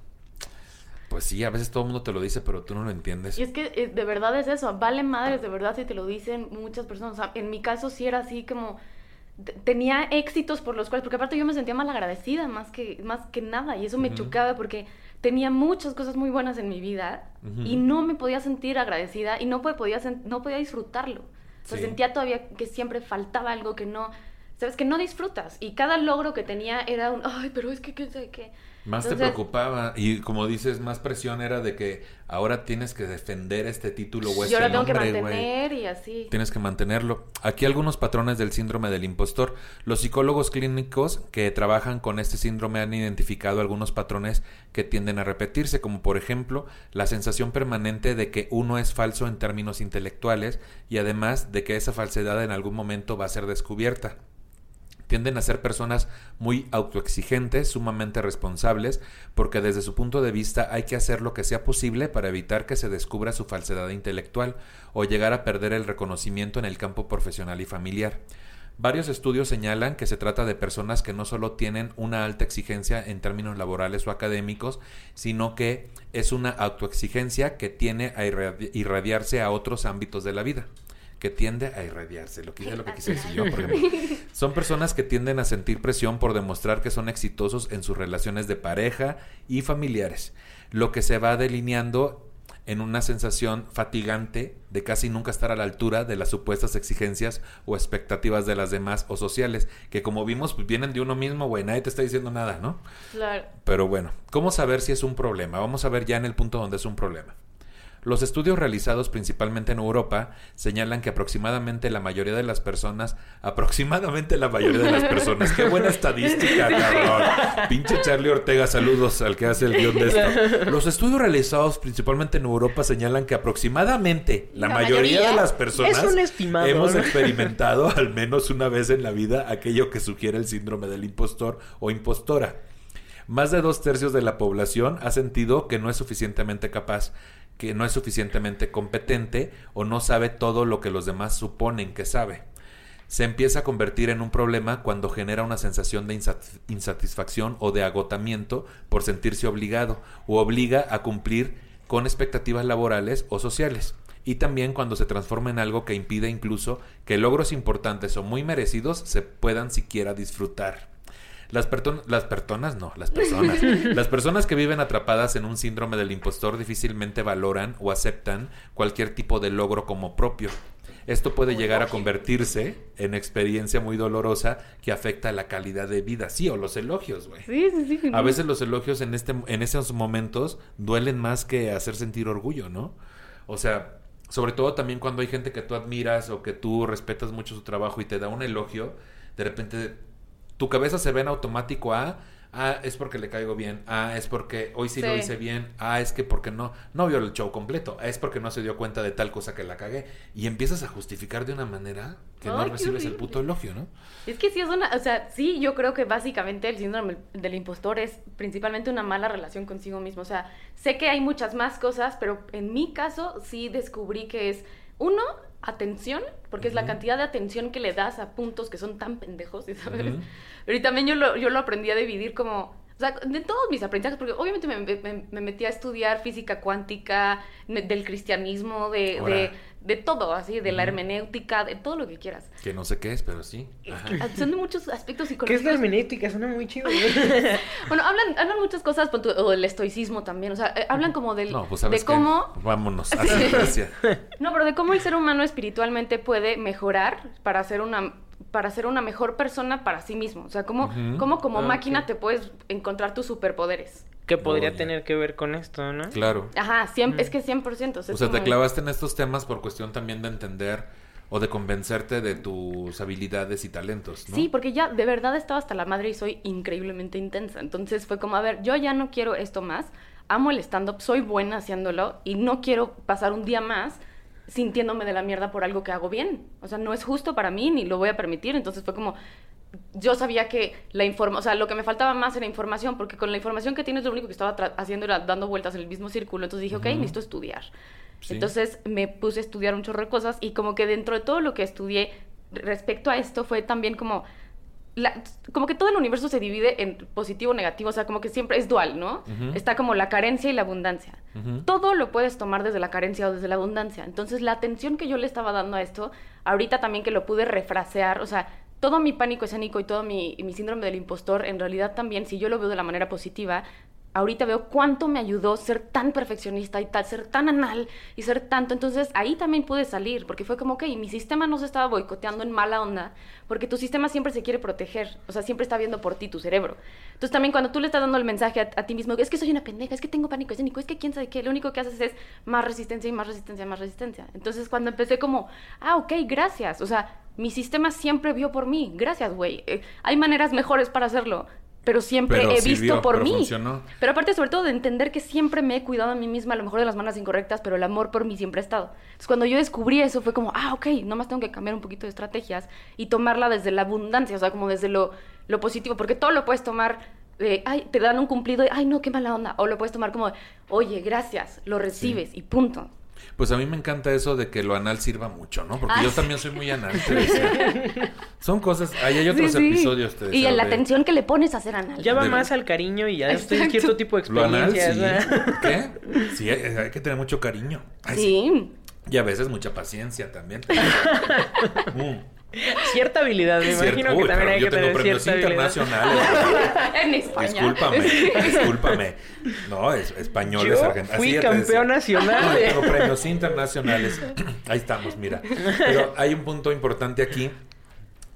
Pues sí, a veces todo el mundo te lo dice, pero tú no lo entiendes. Y es que eh, de verdad es eso, vale madres de verdad si te lo dicen muchas personas. en mi caso sí era así como tenía éxitos por los cuales, porque aparte yo me sentía mal agradecida más que, más que nada y eso me chocaba porque tenía muchas cosas muy buenas en mi vida y no me podía sentir agradecida y no podía, no podía disfrutarlo. O sea, sentía todavía que siempre faltaba algo que no, sabes, que no disfrutas y cada logro que tenía era un, ay, pero es que, ¿qué sé Más te preocupaba y como dices, más presión era de que ahora tienes que defender este título o este Yo lo tengo que mantener y así. Tienes que mantenerlo. Aquí algunos patrones del síndrome del impostor. Los psicólogos clínicos que trabajan con este síndrome han identificado algunos patrones que tienden a repetirse, como por ejemplo la sensación permanente de que uno es falso en términos intelectuales y además de que esa falsedad en algún momento va a ser descubierta Tienden a ser personas muy autoexigentes, sumamente responsables, porque desde su punto de vista hay que hacer lo que sea posible para evitar que se descubra su falsedad intelectual o llegar a perder el reconocimiento en el campo profesional y familiar. Varios estudios señalan que se trata de personas que no solo tienen una alta exigencia en términos laborales o académicos, sino que es una autoexigencia que tiene a irradiarse a otros ámbitos de la vida que tiende a irradiarse, lo que, es lo que quise decir yo, [LAUGHS] son personas que tienden a sentir presión por demostrar que son exitosos en sus relaciones de pareja y familiares, lo que se va delineando en una sensación fatigante de casi nunca estar a la altura de las supuestas exigencias o expectativas de las demás o sociales, que como vimos pues vienen de uno mismo, güey, nadie te está diciendo nada, ¿no? Claro. Pero bueno, ¿cómo saber si es un problema? Vamos a ver ya en el punto donde es un problema. Los estudios realizados principalmente en Europa señalan que aproximadamente la mayoría de las personas, aproximadamente la mayoría de las personas, qué buena estadística, cabrón. Pinche Charlie Ortega, saludos al que hace el guion de esto. Los estudios realizados principalmente en Europa señalan que aproximadamente la, mayoría, de las personas hemos experimentado [LAUGHS] al menos una vez en la vida aquello que sugiere el síndrome del impostor o impostora. Más de dos tercios de la población ha sentido que no es suficientemente capaz que no es suficientemente competente o no sabe todo lo que los demás suponen que sabe. Se empieza a convertir en un problema cuando genera una sensación de insatisfacción o de agotamiento por sentirse obligado o obliga a cumplir con expectativas laborales o sociales. Y también cuando se transforma en algo que impide incluso que logros importantes o muy merecidos se puedan siquiera disfrutar. Las, las personas, no, las personas. [LAUGHS] las personas que viven atrapadas en un síndrome del impostor difícilmente valoran o aceptan cualquier tipo de logro como propio. Esto puede llegar a convertirse en experiencia muy dolorosa que afecta la calidad de vida. Sí, o los elogios, güey. Sí, sí, sí. A veces los elogios en, este, en esos momentos duelen más que hacer sentir orgullo, ¿no? O sea, sobre todo también cuando hay gente que tú admiras o que tú respetas mucho su trabajo y te da un elogio, de repente tu cabeza se ve en automático a, ah, es porque le caigo bien, ah, es porque hoy sí, lo hice bien, ah, es que porque no, no vio el show completo, es porque no se dio cuenta de tal cosa que la cagué. Y empiezas a justificar de una manera que no recibes el puto elogio, ¿no? Es que sí es una, o sea, sí, yo creo que básicamente el síndrome del impostor es principalmente una mala relación consigo mismo. O sea, sé que hay muchas más cosas, pero en mi caso sí descubrí que es, uno, atención, porque es la cantidad de atención que le das a puntos que son tan pendejos, ¿sabes? Pero y también yo lo, yo lo aprendí a dividir como o sea, de todos mis aprendizajes, porque obviamente me, metí a estudiar física cuántica, del cristianismo, de, de, todo, así, de la hermenéutica, de todo lo que quieras. Que no sé qué es, pero sí. Son de muchos aspectos psicológicos. ¿Qué es la hermenéutica? Suena muy chido. [LAUGHS] bueno, hablan, hablan muchas cosas, o del estoicismo también, o sea, eh, hablan como del, no, pues, de cómo... Vámonos, [LAUGHS] No, pero de cómo el ser humano espiritualmente puede mejorar para hacer una para ser una mejor persona para sí mismo. O sea, cómo, como máquina te puedes encontrar tus superpoderes. Que podría tener que ver con esto, ¿no? Claro. Ajá, siempre, es que 100%. O sea, o sea te clavaste en estos temas por cuestión también de entender o de convencerte de tus habilidades y talentos, ¿no? Sí, porque ya de verdad estaba hasta la madre y soy increíblemente intensa. Entonces fue como, a ver, yo ya no quiero esto más. Amo el stand-up, soy buena haciéndolo y no quiero pasar un día más sintiéndome de la mierda por algo que hago bien. O sea, no es justo para mí ni lo voy a permitir. Entonces fue como, yo sabía que la información, o sea, lo que me faltaba más era información, porque con la información que tienes lo único que estaba haciendo era dando vueltas en el mismo círculo. Entonces dije, ok, necesito estudiar. Entonces me puse a estudiar un chorro de cosas y como que dentro de todo lo que estudié respecto a esto fue también como como que todo el universo se divide en positivo o negativo, o sea, como que siempre es dual, ¿no? Está como la carencia y la abundancia. Todo lo puedes tomar desde la carencia o desde la abundancia. Entonces, la atención que yo le estaba dando a esto, ahorita también que lo pude refrasear, o sea, todo mi pánico escénico y todo mi, mi síndrome del impostor, en realidad también, si yo lo veo de la manera positiva, ahorita veo cuánto me ayudó ser tan perfeccionista y tal, ser tan anal y ser tanto. Entonces ahí también pude salir, porque fue como, ok, mi sistema no se estaba boicoteando en mala onda, porque tu sistema siempre se quiere proteger, o sea, siempre está viendo por ti, tu cerebro. Entonces también cuando tú le estás dando el mensaje a, ti mismo, es que soy una pendeja, es que tengo pánico escénico, es que quién sabe qué, lo único que haces es más resistencia y más resistencia, más resistencia. Entonces cuando empecé como, ah, ok, gracias, o sea, mi sistema siempre vio por mí, gracias, güey. Eh, hay maneras mejores para hacerlo pero siempre Pero he visto sirvió, por pero mí. funcionó. Pero aparte, sobre todo, de entender que siempre me he cuidado a mí misma, a lo mejor de las maneras incorrectas, pero el amor por mí siempre ha estado. Entonces, cuando yo descubrí eso, fue como, ah, ok, nomás tengo que cambiar un poquito de estrategias y tomarla desde la abundancia, o sea, como desde lo, lo positivo, porque todo lo puedes tomar, de, ay, te dan un cumplido, y, ay, no, qué mala onda. O lo puedes tomar como, oye, gracias, lo recibes y punto. Pues a mí me encanta eso de que lo anal sirva mucho, ¿no? Porque Ah, yo sí. también soy muy [LAUGHS] anal. [LAUGHS] Son cosas... Ahí hay otros Sí, sí. episodios. te Y la atención que le pones a hacer anal. Ya va De- más al cariño y ya estoy cierto tipo de Lo anal, experiencias. ¿no? [LAUGHS] ¿Qué? Sí, hay, hay que tener mucho cariño. Ay, sí. Sí. Y a veces mucha paciencia también. [LAUGHS] Mm, Cierta habilidad, me es cierto. imagino Uy, que también hay yo que tengo tener premios cierta internacionales. [LAUGHS] en España. Discúlpame, discúlpame. No, es españoles, argentinos. fui Así campeón nacional No, yo tengo premios internacionales. Ahí estamos, mira. Pero hay un punto importante aquí.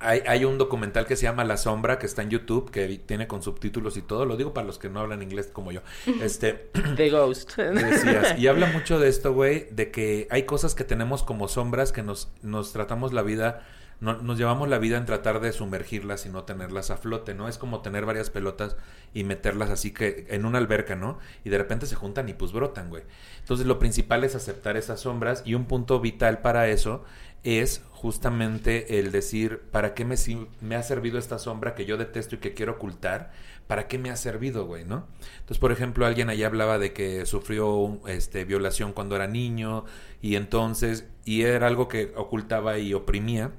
Hay, hay un documental que se llama La Sombra, que está en YouTube, que tiene con subtítulos y todo. Lo digo para los que no hablan inglés como yo. Este, [LAUGHS] The Ghost. [LAUGHS] decías. Y habla mucho de esto, güey, de que hay cosas que tenemos como sombras que nos, nos tratamos la vida, no- nos llevamos la vida en tratar de sumergirlas y no tenerlas a flote, ¿no? Es como tener varias pelotas y meterlas así que en una alberca, ¿no? Y de repente se juntan y pues brotan, güey. Entonces lo principal es aceptar esas sombras y un punto vital para eso es justamente el decir, ¿para qué me, me ha servido esta sombra que yo detesto y que quiero ocultar? ¿Para qué me ha servido, güey, no? Entonces, por ejemplo, alguien allá hablaba de que sufrió este, violación cuando era niño y entonces, y era algo que ocultaba y oprimía.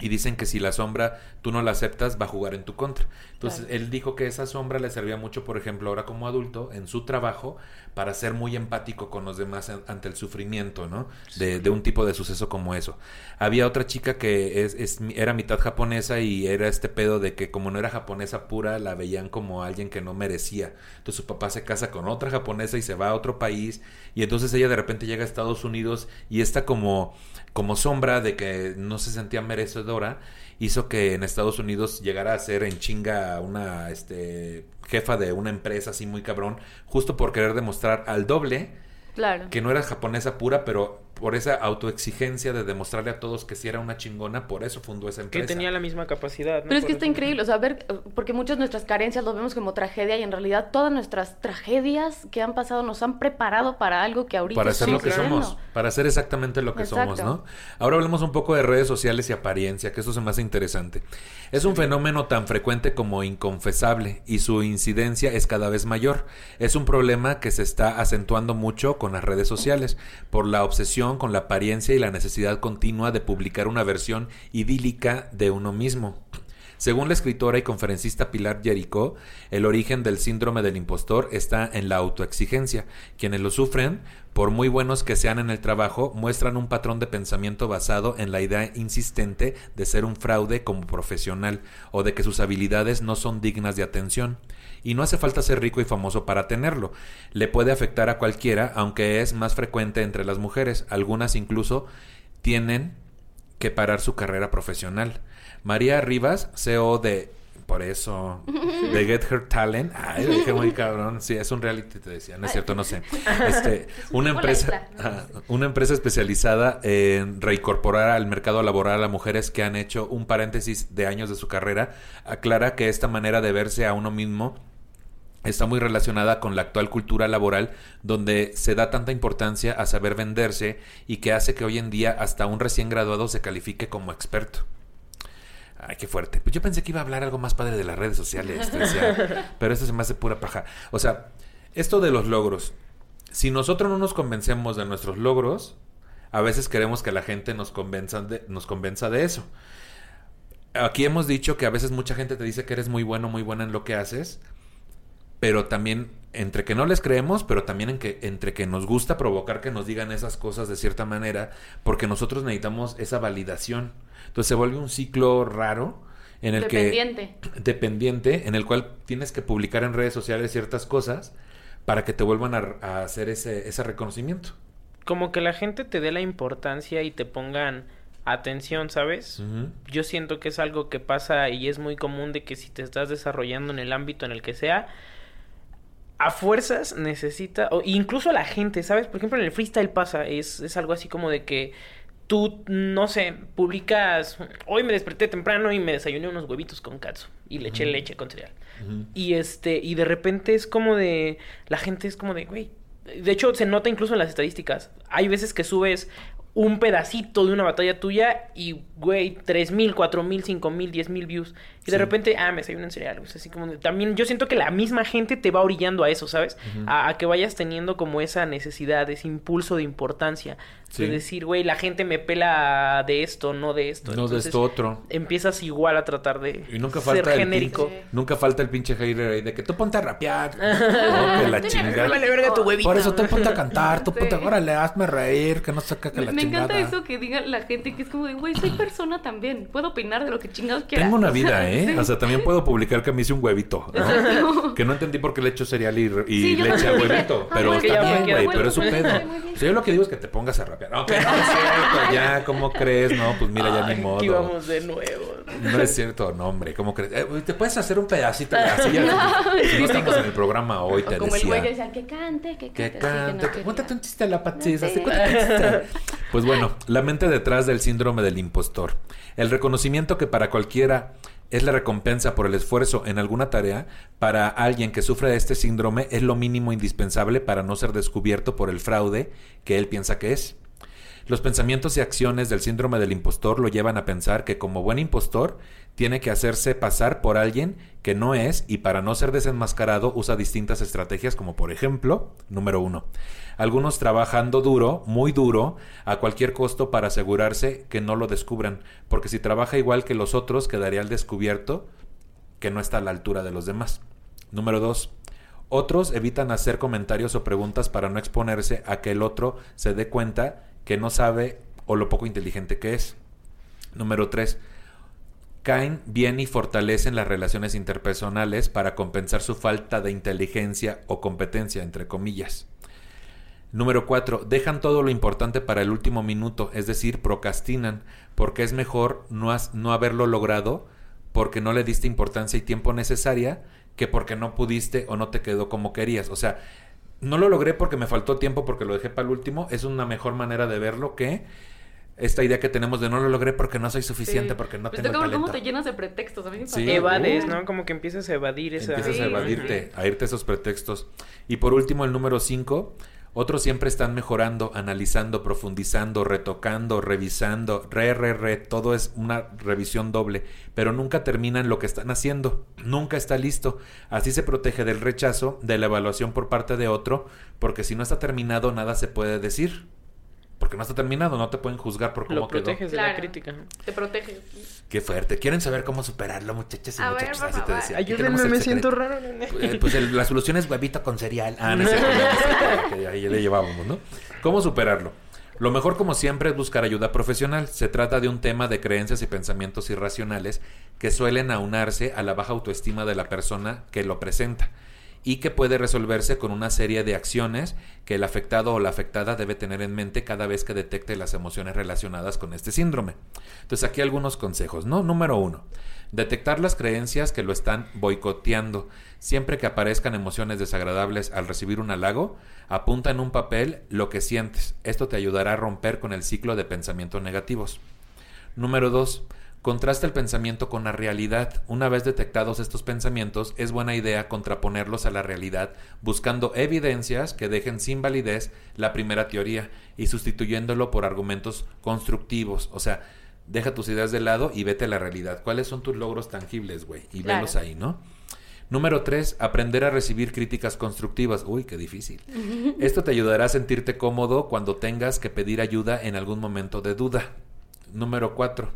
Y dicen que si la sombra tú no la aceptas, va a jugar en tu contra. Entonces, Claro. él dijo que esa sombra le servía mucho, por ejemplo, ahora como adulto, en su trabajo, para ser muy empático con los demás an- ante el sufrimiento, ¿no? De, de un tipo de suceso como eso. Había otra chica que es, es- era mitad japonesa y era este pedo de que como no era japonesa pura, la veían como alguien que no merecía. Entonces su papá se casa con otra japonesa y se va a otro país y entonces ella de repente llega a Estados Unidos y está como, como sombra de que no se sentía merecedora hizo que en Estados Unidos llegara a ser en chinga una este jefa de una empresa así muy cabrón, justo por querer demostrar al doble Claro. que no era japonesa pura, pero por esa autoexigencia de demostrarle a todos que sí era una chingona, por eso fundó esa Que empresa. tenía la misma capacidad. ¿no? Pero es Por que está eso. increíble, o sea, ver, eh, porque muchas de nuestras carencias lo vemos como tragedia y en realidad todas nuestras tragedias que han pasado nos han preparado para algo que ahorita para ser lo que somos, para ser exactamente lo que somos. ¿no? Ahora hablemos un poco de redes sociales y apariencia, que eso se me hace interesante. Es un fenómeno tan frecuente como inconfesable y su incidencia es cada vez mayor. Es un problema que se está acentuando mucho con las redes sociales por la obsesión con la apariencia y la necesidad continua de publicar una versión idílica de uno mismo. Según la escritora y conferencista Pilar Jericó, el origen del síndrome del impostor está en la autoexigencia. Quienes lo sufren, por muy buenos que sean en el trabajo, muestran un patrón de pensamiento basado en la idea insistente de ser un fraude como profesional o de que sus habilidades no son dignas de atención. Y no hace falta ser rico y famoso para tenerlo. Le puede afectar a cualquiera, aunque es más frecuente entre las mujeres. Algunas incluso tienen que parar su carrera profesional. María Rivas, CEO de por eso de [LAUGHS] Get Her Talent. Ay, lo dije muy cabrón. Sí, es un reality, te decía. No es cierto, no sé. Este, [LAUGHS] una empresa, una empresa especializada en reincorporar al mercado laboral a mujeres que han hecho un paréntesis de años de su carrera, aclara que esta manera de verse a uno mismo está muy relacionada con la actual cultura laboral donde se da tanta importancia a saber venderse y que hace que hoy en día hasta un recién graduado se califique como experto. Ay, qué fuerte. Pues yo pensé que iba a hablar algo más padre de las redes sociales, [LAUGHS] pero eso se me hace pura paja. O sea, esto de los logros. Si nosotros no nos convencemos de nuestros logros, a veces queremos que la gente nos convenza de, nos convenza de eso. Aquí hemos dicho que a veces mucha gente te dice que eres muy bueno, muy buena en lo que haces, pero también entre que no les creemos, pero también en que, entre que nos gusta provocar que nos digan esas cosas de cierta manera, porque nosotros necesitamos esa validación. Entonces se vuelve un ciclo raro en el Dependiente. que dependiente, en el cual tienes que publicar en redes sociales ciertas cosas para que te vuelvan a, a hacer ese, ese reconocimiento. Como que la gente te dé la importancia y te pongan atención, ¿sabes? Yo siento que es algo que pasa y es muy común de que si te estás desarrollando en el ámbito en el que sea, a fuerzas necesita, o incluso la gente, ¿sabes? Por ejemplo, en el freestyle pasa, es, es algo así como de que tú, no sé, publicas, hoy me desperté temprano y me desayuné unos huevitos con katsu y le eché leche con cereal. Y este, y de repente es como de, la gente es como de, güey, de hecho se nota incluso en las estadísticas. Hay veces que subes un pedacito de una batalla tuya y, güey, tres mil, cuatro mil, cinco mil, diez mil views. Y de repente, ah, me desayuno en cereal. así como también yo siento que la misma gente te va orillando a eso, ¿sabes? a, que vayas teniendo como esa necesidad, ese impulso de importancia. De decir, güey, la gente me pela de esto, no de esto. No de esto otro. Empiezas igual a tratar de y nunca falta ser genérico. nunca falta el pinche hater ahí de que tú ponte a rapear. [LAUGHS] no, que la chingada. Por eso tú ponte a [LAUGHS] cantar, tú ponte, órale, hazme reír, que no se que la me chingada. Me encanta eso que diga la gente que es como de, güey, soy persona también. Puedo opinar de lo que chingados quieras. Tengo una [LAUGHS] vida, ¿eh? O sea, también puedo publicar que me hice un huevito, ¿no? que no entendí por qué le echo cereal y, y leche al huevito. Pero está bien, güey, pero es un pedo. O sea, yo lo que digo es que te pongas a rapear. No, no es cierto, ya, ¿cómo crees? No, pues mira, ya ni modo. Aquí vamos de nuevo. No es cierto, no, hombre, ¿cómo crees? Eh, te puedes hacer un pedacito de así. Ya, [LAUGHS] no, no estamos en el programa hoy, te como decía. Como el güey decía, que cante, que cante. Que cante, que cuéntate un chiste a la patiza. [LAUGHS] Pues bueno, la mente detrás del síndrome del impostor. El reconocimiento que para cualquiera es la recompensa por el esfuerzo en alguna tarea, para alguien que sufre de este síndrome es lo mínimo indispensable para no ser descubierto por el fraude que él piensa que es. Los pensamientos y acciones del síndrome del impostor lo llevan a pensar que como buen impostor tiene que hacerse pasar por alguien que no es y para no ser desenmascarado usa distintas estrategias como por ejemplo, número uno, algunos trabajando duro, muy duro, a cualquier costo para asegurarse que no lo descubran, porque si trabaja igual que los otros quedaría al descubierto que no está a la altura de los demás. Número dos, otros evitan hacer comentarios o preguntas para no exponerse a que el otro se dé cuenta que no sabe o lo poco inteligente que es. Número 3. Caen bien y fortalecen las relaciones interpersonales para compensar su falta de inteligencia o competencia, entre comillas. Número 4. Dejan todo lo importante para el último minuto, es decir, procrastinan, porque es mejor no, no haberlo logrado porque no le diste importancia y tiempo necesaria que porque no pudiste o no te quedó como querías. O sea, no lo logré porque me faltó tiempo, porque lo dejé para el último, es una mejor manera de verlo que esta idea que tenemos de no lo logré porque no soy suficiente, porque no pues tengo talento. ¿Cómo te llenas de pretextos? A mí sí. Evades, ¿no? Como que empiezas a evadir esa... Empiezas a evadirte, a irte esos pretextos. Y por último, el número 5, otros siempre están mejorando, analizando, profundizando, retocando, revisando, re, re, re, todo es una revisión doble, pero nunca terminan lo que están haciendo, nunca está listo. Así se protege del rechazo, de la evaluación por parte de otro, porque si no está terminado nada se puede decir porque no está terminado, no te pueden juzgar por cómo Lo proteges de la crítica. Te protege. Qué fuerte. ¿Quieren saber cómo superarlo, muchachas y muchachos? Así te decía. Ayúdenme, me siento raro. Pues, pues la solución es huevito con cereal. Ah, no sé. que ahí le llevábamos, ¿no? ¿Cómo superarlo? Lo mejor, como siempre, es buscar ayuda profesional. Se trata de un tema de creencias y pensamientos irracionales que suelen aunarse a la baja autoestima de la persona que lo presenta y que puede resolverse con una serie de acciones que el afectado o la afectada debe tener en mente cada vez que detecte las emociones relacionadas con este síndrome. Entonces aquí algunos consejos, ¿no? Número uno, detectar las creencias que lo están boicoteando. Siempre que aparezcan emociones desagradables al recibir un halago, apunta en un papel lo que sientes. Esto te ayudará a romper con el ciclo de pensamientos negativos. Número dos, Contrasta el pensamiento con la realidad. Una vez detectados estos pensamientos, es buena idea contraponerlos a la realidad, buscando evidencias que dejen sin validez la primera teoría y sustituyéndolo por argumentos constructivos. O sea, deja tus ideas de lado y vete a la realidad. ¿Cuáles son tus logros tangibles, güey? Y velos ahí, ¿no? Número tres, aprender a recibir críticas constructivas. Uy, qué difícil. [LAUGHS] Esto te ayudará a sentirte cómodo cuando tengas que pedir ayuda en algún momento de duda. Número cuatro,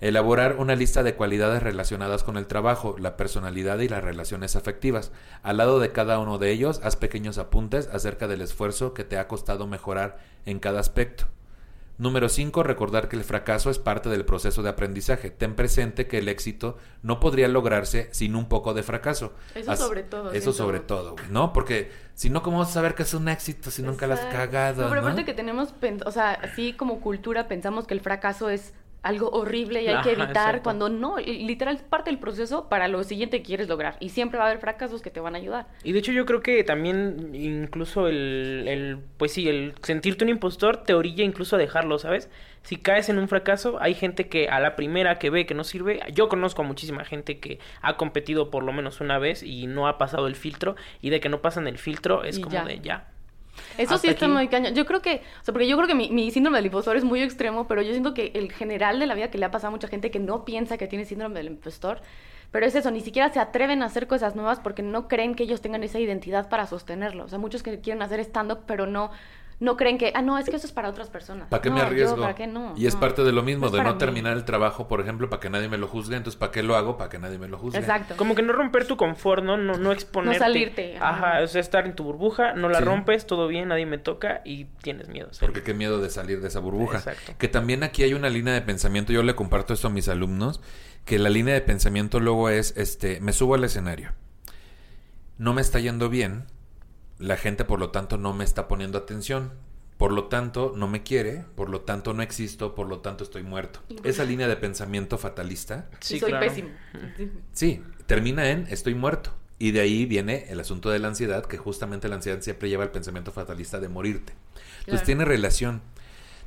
Elaborar una lista de cualidades relacionadas con el trabajo, la personalidad y las relaciones afectivas. Al lado de cada uno de ellos, haz pequeños apuntes acerca del esfuerzo que te ha costado mejorar en cada aspecto. Número 5. Recordar que el fracaso es parte del proceso de aprendizaje. Ten presente que el éxito no podría lograrse sin un poco de fracaso. Eso sobre todo. Eso sobre todo, ¿no? Porque si no, ¿cómo vas a saber que es un éxito si nunca lo has cagado? pero aparte que tenemos, o sea, así como cultura pensamos que el fracaso es algo horrible y hay que evitar cuando no, literal parte del proceso para lo siguiente que quieres lograr y siempre va a haber fracasos que te van a ayudar. Y de hecho yo creo que también incluso el, el, pues sí, el sentirte un impostor te orilla incluso a dejarlo, ¿sabes? Si caes en un fracaso, hay gente que a la primera que ve que no sirve, yo conozco a muchísima gente que ha competido por lo menos una vez y no ha pasado el filtro y de que no pasan el filtro es Y como ya. de ya. Eso Hasta sí está aquí. muy cañón. Yo creo que, o sea, porque yo creo que mi, mi síndrome del impostor es muy extremo, pero yo siento que el general de la vida que le ha pasado a mucha gente que no piensa que tiene síndrome del impostor, pero es eso, ni siquiera se atreven a hacer cosas nuevas porque no creen que ellos tengan esa identidad para sostenerlo. O sea, muchos que quieren hacer stand-up, pero no, no creen que, ah, no, es que eso es para otras personas. ¿Para qué No, me yo, arriesgo? ¿Para qué no? Y es No. parte de lo mismo, de no mí. terminar el trabajo, por ejemplo, para que nadie me lo juzgue. Entonces, ¿para qué lo hago? Para que nadie me lo juzgue. Exacto. Como que no romper tu confort, ¿no? No, no exponerte. salirte, ajá. O sea, estar en tu burbuja, no la Sí. rompes, todo bien, nadie me toca y tienes miedo. ¿sabes? Porque qué miedo de salir de esa burbuja. Exacto. Que también aquí hay una línea de pensamiento, yo le comparto esto a mis alumnos, que la línea de pensamiento luego es, este, me subo al escenario, no me está yendo bien, la gente por lo tanto no me está poniendo atención, por lo tanto no me quiere, por lo tanto no existo, por lo tanto estoy muerto. Esa línea de pensamiento fatalista, Sí, soy claro. pésimo. Sí. termina en estoy muerto. Y de ahí viene el asunto de la ansiedad, que justamente la ansiedad siempre lleva al pensamiento fatalista de morirte. Entonces Claro. tiene relación.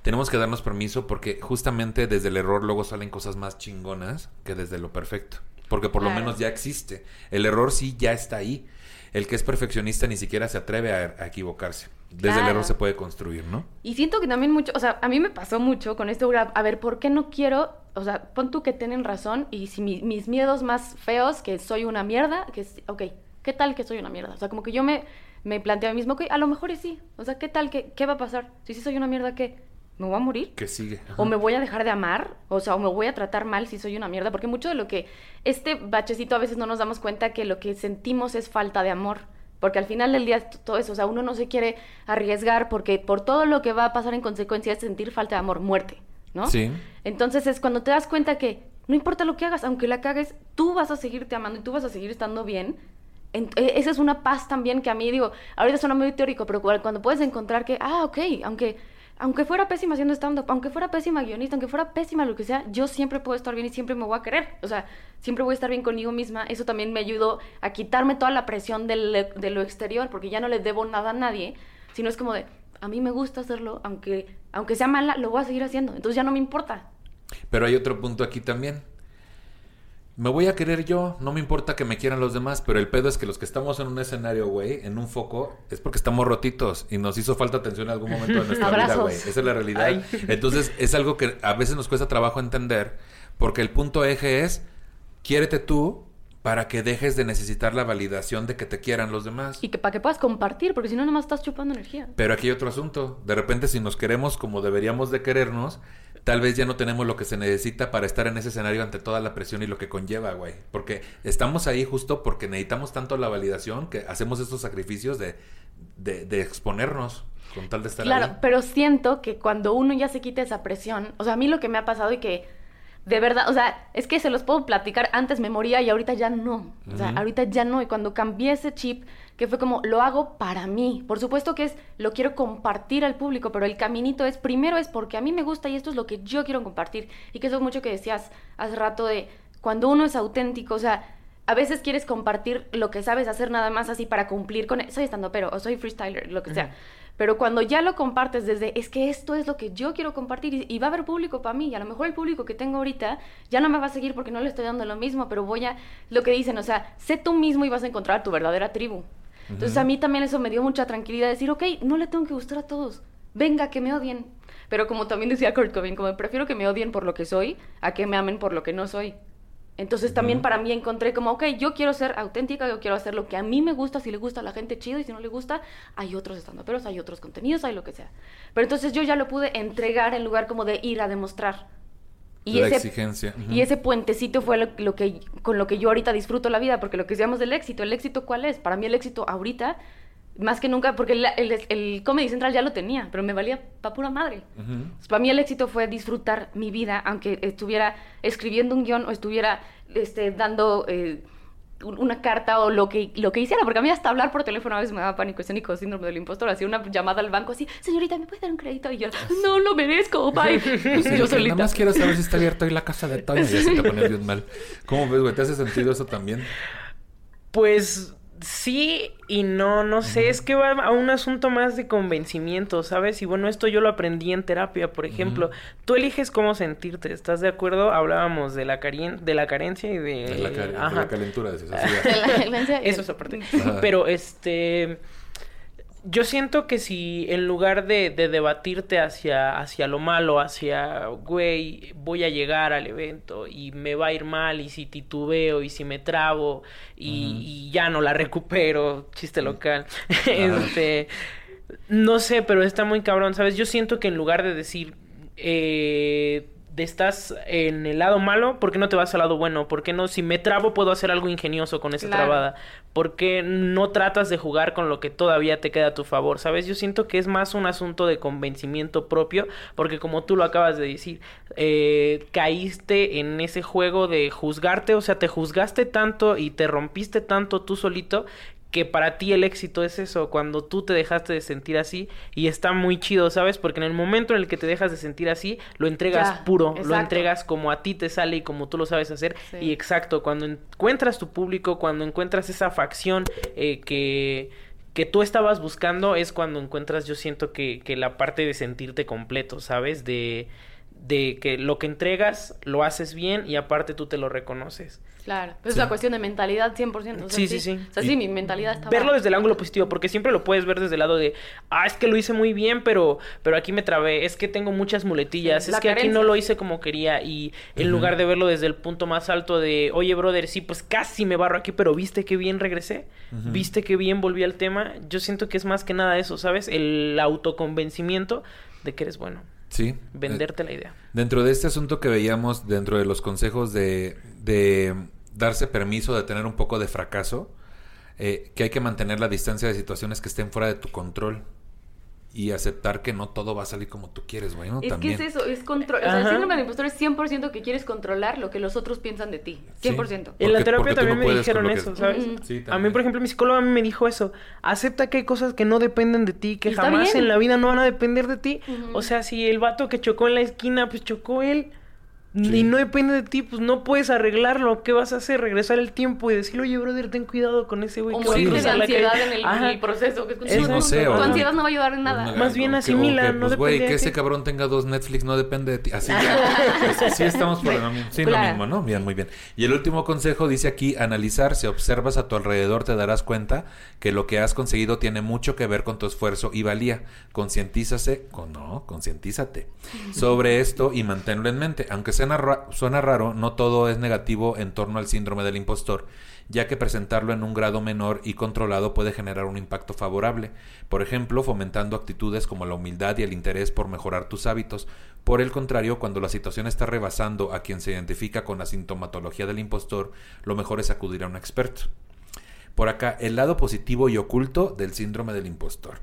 Tenemos que darnos permiso porque justamente desde el error luego salen cosas más chingonas que desde lo perfecto. Porque por lo menos ya existe. El error sí ya está ahí. El que es perfeccionista ni siquiera se atreve a, a equivocarse. Desde el error se puede construir, ¿no? Y siento que también mucho, o sea, a mí me pasó mucho con esto, a a ver, ¿por qué no quiero? O sea, pon tú que tienen razón y si mi- mis miedos más feos, que soy una mierda, que es, ok, ¿qué tal que soy una mierda? O sea, como que yo me, me planteo a mí mismo, ok, a lo mejor y sí. O sea, ¿qué tal? que qué va a pasar? Si sí soy una mierda, ¿qué? ¿Me voy a morir? Que sigue. o me voy a dejar de amar, o sea, o me voy a tratar mal si soy una mierda, porque mucho de lo que este bachecito a veces no nos damos cuenta que lo que sentimos es falta de amor, porque al final del día todo eso, o sea, uno no se quiere arriesgar porque por todo lo que va a pasar en consecuencia es sentir falta de amor, muerte, ¿no? Sí. Entonces es cuando te das cuenta que no importa lo que hagas, aunque la cagues, tú vas a seguirte amando y tú vas a seguir estando bien. En- eh, esa es una paz también que a mí digo, ahorita suena muy teórico, pero cu- cuando puedes encontrar que, ah, ok, aunque, aunque fuera pésima haciendo stand-up, aunque fuera pésima guionista, aunque fuera pésima lo que sea, yo siempre puedo estar bien y siempre me voy a querer. O sea, siempre voy a estar bien conmigo misma. Eso también me ayudó a quitarme toda la presión del- de lo exterior, porque ya no le debo nada a nadie, sino es como de, a mí me gusta hacerlo, aunque, aunque sea mala, lo voy a seguir haciendo. Entonces ya no me importa. Pero hay otro punto aquí también. Me voy a querer yo, no me importa que me quieran los demás, pero el pedo es que los que estamos en un escenario, güey, en un foco, es porque estamos rotitos y nos hizo falta atención en algún momento de nuestra vida, güey. Esa es la realidad. Ay. Entonces, es algo que a veces nos cuesta trabajo entender, porque el punto eje es, quiérete tú para que dejes de necesitar la validación de que te quieran los demás. Y que para que puedas compartir, porque si no, nomás estás chupando energía. Pero aquí hay otro asunto. De repente, si nos queremos como deberíamos de querernos, tal vez ya no tenemos lo que se necesita para estar en ese escenario ante toda la presión y lo que conlleva, güey. Porque estamos ahí justo porque necesitamos tanto la validación que hacemos estos sacrificios de, de, de exponernos con tal de estar Claro, ahí. pero siento que cuando uno ya se quita esa presión, o sea, a mí lo que me ha pasado y que de verdad, o sea, es que se los puedo platicar, antes me moría y ahorita ya no. O sea, ahorita ya no. Y cuando cambié ese chip, que fue como, lo hago para mí. Por supuesto que es, lo quiero compartir al público, pero el caminito es, primero es porque a mí me gusta y esto es lo que yo quiero compartir. Y que eso es mucho que decías hace rato de, cuando uno es auténtico, o sea, a veces quieres compartir lo que sabes hacer nada más así para cumplir con... Soy estando pero o soy freestyler, lo que sea. Pero cuando ya lo compartes desde, es que esto es lo que yo quiero compartir y, y va a haber público para mí. Y a lo mejor el público que tengo ahorita ya no me va a seguir porque no le estoy dando lo mismo, pero voy a, lo que dicen, o sea, sé tú mismo y vas a encontrar tu verdadera tribu. Entonces a mí también eso me dio mucha tranquilidad, decir, ok, no le tengo que gustar a todos. Venga, que me odien. Pero como también decía Kurt Cobain, como prefiero que me odien por lo que soy a que me amen por lo que no soy. Entonces también para mí encontré como, ok, yo quiero ser auténtica, yo quiero hacer lo que a mí me gusta, si le gusta a la gente chido y si no le gusta, hay otros estandoperos, hay otros contenidos, hay lo que sea. Pero entonces yo ya lo pude entregar en lugar como de ir a demostrar. Y la ese, exigencia. Y ese puentecito fue lo, lo que, con lo que yo ahorita disfruto la vida, porque lo que decíamos del éxito, ¿el éxito cuál es? Para mí el éxito ahorita, más que nunca, porque el, el, el Comedy Central ya lo tenía, pero me valía pa' pura madre. Para mí el éxito fue disfrutar mi vida, aunque estuviera escribiendo un guion o estuviera este, dando, eh, una carta o lo que, lo que hiciera, porque a mí hasta hablar por teléfono a veces me daba pánico escénico, síndrome del impostor, hacía una llamada al banco así, señorita, ¿me puede dar un crédito? Y yo, no lo merezco, bye. [LAUGHS] yo solita. Nada más quiero saber si está abierto hoy la casa de Toño y así te pones bien mal. ¿Cómo ves, güey? ¿Te hace sentido eso también? Pues sí y no, no sé, es que va a un asunto más de convencimiento, ¿sabes? Y bueno, esto yo lo aprendí en terapia, por ejemplo. Tú eliges cómo sentirte, ¿estás de acuerdo? Hablábamos de la, de la carencia y de... la, de la calentura, de [LAUGHS] Eso es aparte. [LAUGHS] Pero este yo siento que si en lugar de, de, debatirte hacia, hacia lo malo, hacia, güey, voy a llegar al evento y me va a ir mal y si titubeo y si me trabo y, ya no la [LAUGHS] recupero, chiste local, este, no sé, pero está muy cabrón, ¿sabes? Yo siento que en lugar de decir, eh, estás en el lado malo, ¿por qué no te vas al lado bueno? ¿Por qué no? Si me trabo, puedo hacer algo ingenioso con esa trabada. ¿Por qué no tratas de jugar con lo que todavía te queda a tu favor? ¿Sabes? Yo siento que es más un asunto de convencimiento propio, porque como tú lo acabas de decir, eh, caíste en ese juego de juzgarte, o sea, te juzgaste tanto y te rompiste tanto tú solito que para ti el éxito es eso, cuando tú te dejaste de sentir así y está muy chido, ¿sabes? Porque en el momento en el que te dejas de sentir así, lo entregas puro, lo entregas como a ti te sale y como tú lo sabes hacer y exacto, cuando encuentras tu público, cuando encuentras esa facción eh, que que tú estabas buscando es cuando encuentras, yo siento que, que la parte de sentirte completo, ¿sabes? De, de que lo que entregas lo haces bien y aparte tú te lo reconoces. Claro, pues es una cuestión de mentalidad 100%. sí, sí, sí, O sea, sí, mi mentalidad está Verlo desde el ángulo positivo, porque siempre lo puedes ver desde el lado de, ah, es que lo hice muy bien, pero, pero aquí me trabé, es que tengo muchas muletillas, es que aquí no lo hice como quería, y en lugar de verlo desde el punto más alto de, oye, brother, sí, pues casi me barro aquí, pero viste que bien regresé, viste que bien volví al tema, yo siento que es más que nada eso, ¿sabes? El autoconvencimiento de que eres bueno. Sí. Venderte la idea. Dentro de este asunto que veíamos, dentro de los consejos de, de darse permiso de tener un poco de fracaso, eh, que hay que mantener la distancia de situaciones que estén fuera de tu control y aceptar que no todo va a salir como tú quieres, güey, Es que es eso, es control. O sea, el síndrome del impostor es 100% que quieres controlar lo que los otros piensan de ti. 100%. en la terapia también me dijeron eso, ¿sabes? a mí, por ejemplo, mi psicóloga me dijo eso. Acepta que hay cosas que no dependen de ti, que jamás en la vida no van a depender de ti. O sea, si el vato que chocó en la esquina, pues chocó él. Y no depende de ti, pues no puedes arreglarlo. ¿Qué vas a hacer? Regresar el tiempo y decirle, oye, brother, ten cuidado con ese güey. O morirte de ansiedad en el, proceso. Que es no sé, tu ansiedad no va a ayudar en nada. Más bien asimila, no pues, güey, que ese cabrón tenga dos Netflix no depende de ti. Así ya. [LAUGHS] sí estamos por lo mismo. Sí, lo mismo, ¿no? Bien, muy bien. Y el último consejo dice aquí, analizar, si observas a tu alrededor te darás cuenta que lo que has conseguido tiene mucho que ver con tu esfuerzo y valía. Concientízase, con, no, concientízate [LAUGHS] sobre esto y manténlo en mente. Aunque suena, raro, no todo es negativo en torno al síndrome del impostor, ya que presentarlo en un grado menor y controlado puede generar un impacto favorable, por ejemplo, fomentando actitudes como la humildad y el interés por mejorar tus hábitos. Por el contrario, cuando la situación está rebasando a quien se identifica con la sintomatología del impostor, lo mejor es acudir a un experto. Por acá, el lado positivo y oculto del síndrome del impostor.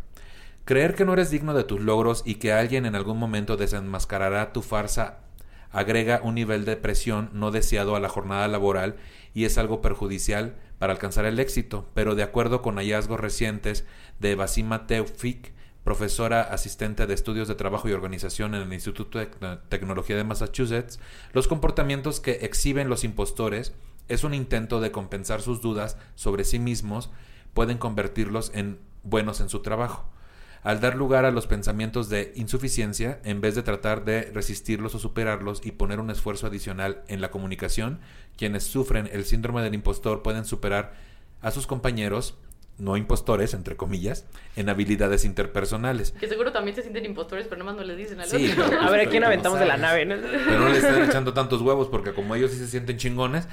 Creer que no eres digno de tus logros y que alguien en algún momento desenmascarará tu farsa agrega un nivel de presión no deseado a la jornada laboral y es algo perjudicial para alcanzar el éxito, pero de acuerdo con hallazgos recientes de Basima Teufik, profesora asistente de estudios de trabajo y organización en el Instituto de Tecnología de Massachusetts, los comportamientos que exhiben los impostores es un intento de compensar sus dudas sobre sí mismos, pueden convertirlos en buenos en su trabajo al dar lugar a los pensamientos de insuficiencia, en vez de tratar de resistirlos o superarlos y poner un esfuerzo adicional en la comunicación, quienes sufren el síndrome del impostor pueden superar a sus compañeros no impostores, entre comillas, en habilidades interpersonales. Que seguro también se sienten impostores, pero nomás no le dicen al sí, otro. a ver, ¿a quién aventamos de la nave? Pero no le están echando tantos huevos porque como ellos sí se sienten chingones.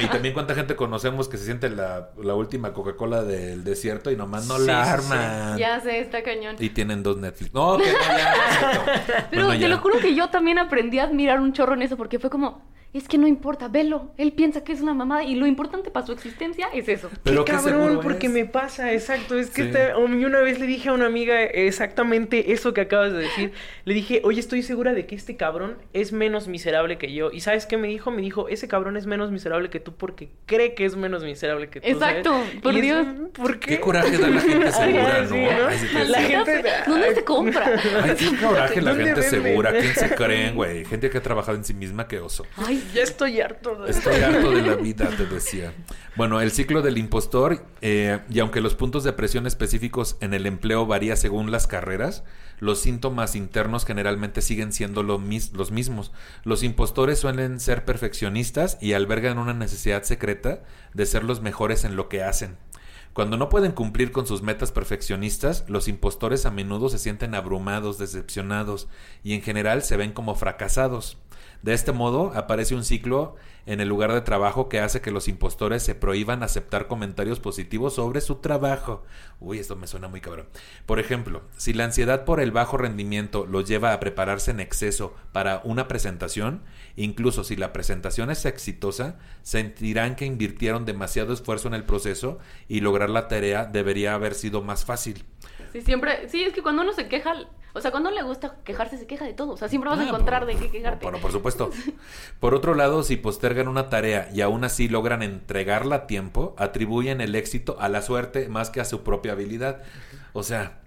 y también cuánta gente conocemos que se siente la, la última Coca-Cola del desierto y nomás no la arman. Ya sé, está cañón. Y tienen dos Netflix. No, que no, ya. pero te lo juro que yo también aprendí a admirar un chorro en eso porque fue como es que no importa, velo. Él piensa que es una mamada y lo importante para su existencia es eso. Pero qué qué cabrón, porque es. me pasa, exacto. Es que Sí. esta- um, una vez le dije a una amiga exactamente eso que acabas de decir. Le dije, oye, estoy segura de que este cabrón es menos miserable que yo. ¿Y sabes qué me dijo? Me dijo, ese cabrón es menos miserable que tú porque cree que es menos miserable que tú. ¿sabes? Exacto, por Y es, Dios. ¿Por qué? Qué coraje da la gente [LAUGHS] segura, Ajá, ¿no? sí, ¿no? Ay, sí te La gente- ¿Dónde se compra? Ay, qué coraje la ¿Dónde gente segura. ¿Quién se creen, güey? Gente que ha trabajado en sí misma, qué oso. Ay, [LAUGHS] Ya estoy harto de Estoy [LAUGHS] harto de la vida, te decía. Bueno, el ciclo del impostor, eh, y aunque los puntos de presión específicos en el empleo varía según las carreras, los síntomas internos generalmente siguen siendo lo mis- los mismos. Los impostores suelen ser perfeccionistas y albergan una necesidad secreta de ser los mejores en lo que hacen. Cuando no pueden cumplir con sus metas perfeccionistas, los impostores a menudo se sienten abrumados, decepcionados y en general se ven como fracasados. De este modo, aparece un ciclo en el lugar de trabajo que hace que los impostores se prohíban aceptar comentarios positivos sobre su trabajo. Uy, esto me suena muy cabrón. Por ejemplo, si la ansiedad por el bajo rendimiento los lleva a prepararse en exceso para una presentación, incluso si la presentación es exitosa, sentirán que invirtieron demasiado esfuerzo en el proceso y lograr la tarea debería haber sido más fácil. Sí, siempre. Sí, es que cuando uno se queja, o sea, cuando le gusta quejarse, se queja de todo. O sea, siempre vas a encontrar por- de qué quejarte. Bueno, por supuesto. [LAUGHS] Por otro lado, si postergan una tarea y aún así logran entregarla a tiempo, atribuyen el éxito a la suerte más que a su propia habilidad. O sea,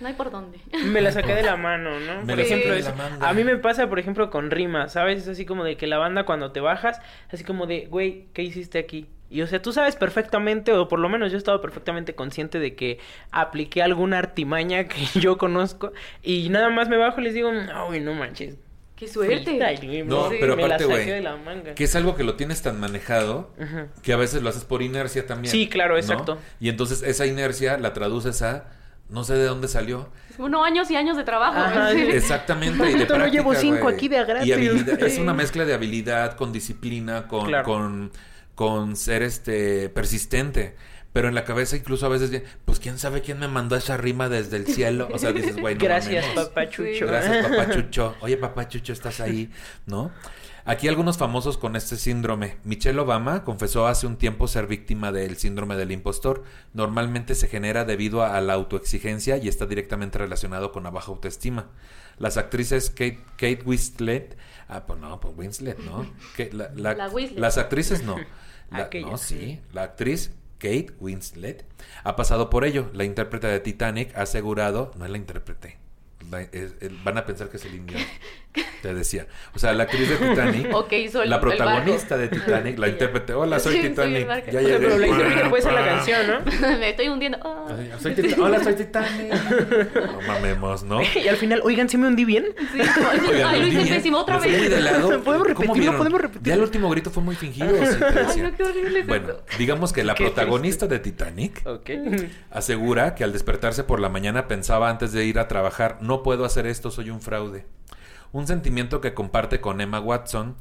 No hay por dónde. Me la saqué de la [LAUGHS] mano, ¿no? Me por la ejemplo, saqué de eso. la manga. a mí me pasa, por ejemplo, con rimas, ¿sabes? Es así como de que la banda cuando te bajas, así como de, güey, ¿qué hiciste aquí? Y o sea, tú sabes perfectamente, o por lo menos yo he estado perfectamente consciente de que apliqué alguna artimaña [LAUGHS] que yo conozco y nada más me bajo y les digo, no, güey, no manches. ¡Qué suerte! No, me- pero aparte, güey, de la manga. que es algo que lo tienes tan manejado que a veces lo haces por inercia también. Sí, claro, ¿no? exacto. Y entonces esa inercia la traduces a no sé de dónde salió. Es como, no, años y años de trabajo. Ajá, Sí. [LAUGHS] Exactamente. y de Maldito, no llevo práctica, cinco aquí de a gratis. Y habilidad- es una mezcla de habilidad con disciplina, con, Claro. con, con ser este persistente. Pero en la cabeza incluso a veces, pues quién sabe quién me mandó esa rima desde el cielo. O sea, dices, güey, no Gracias, papachucho. Gracias, papachucho. [LAUGHS] Oye, papachucho, ¿estás ahí? ¿No? Aquí algunos famosos con este síndrome. Michelle Obama confesó hace un tiempo ser víctima del síndrome del impostor. Normalmente se genera debido a la autoexigencia y está directamente relacionado con la baja autoestima. Las actrices Kate, Kate Winslet, ah, pues no, pues Winslet, ¿no? Que la- la- La Winslet. Las actrices no. [LAUGHS] La- Aquella, no, sí. La actriz Kate Winslet ha pasado por ello. La intérprete de Titanic ha asegurado, no es la intérprete, van a pensar que es el indio. [LAUGHS] Te decía. O sea, la actriz de Titanic, [LAUGHS] O que hizo el- la protagonista de Titanic, la intérprete, hola, soy Sí, soy Titanic. barco. ya O sea, pero la llegué. intérprete puede ser la canción, ¿no? [LAUGHS] Me estoy hundiendo. Ay, soy Tita- Hola, soy Titanic. No mamemos, ¿no? Y al final, oigan, ¿sí me hundí bien? Sí, Oigan, Ay, lo hice pésimo otra muy vez. de lado. ¿Podemos ¿Cómo repetirlo? vieron? ¿Podemos repetirlo? Ya el último grito fue muy fingido. sí, te Ay, no, qué horrible Bueno, eso. digamos que la Qué protagonista de Titanic Ok. asegura que al despertarse por la mañana pensaba antes de ir a trabajar, no puedo hacer esto, soy un fraude. Un sentimiento que comparte con Emma Watson,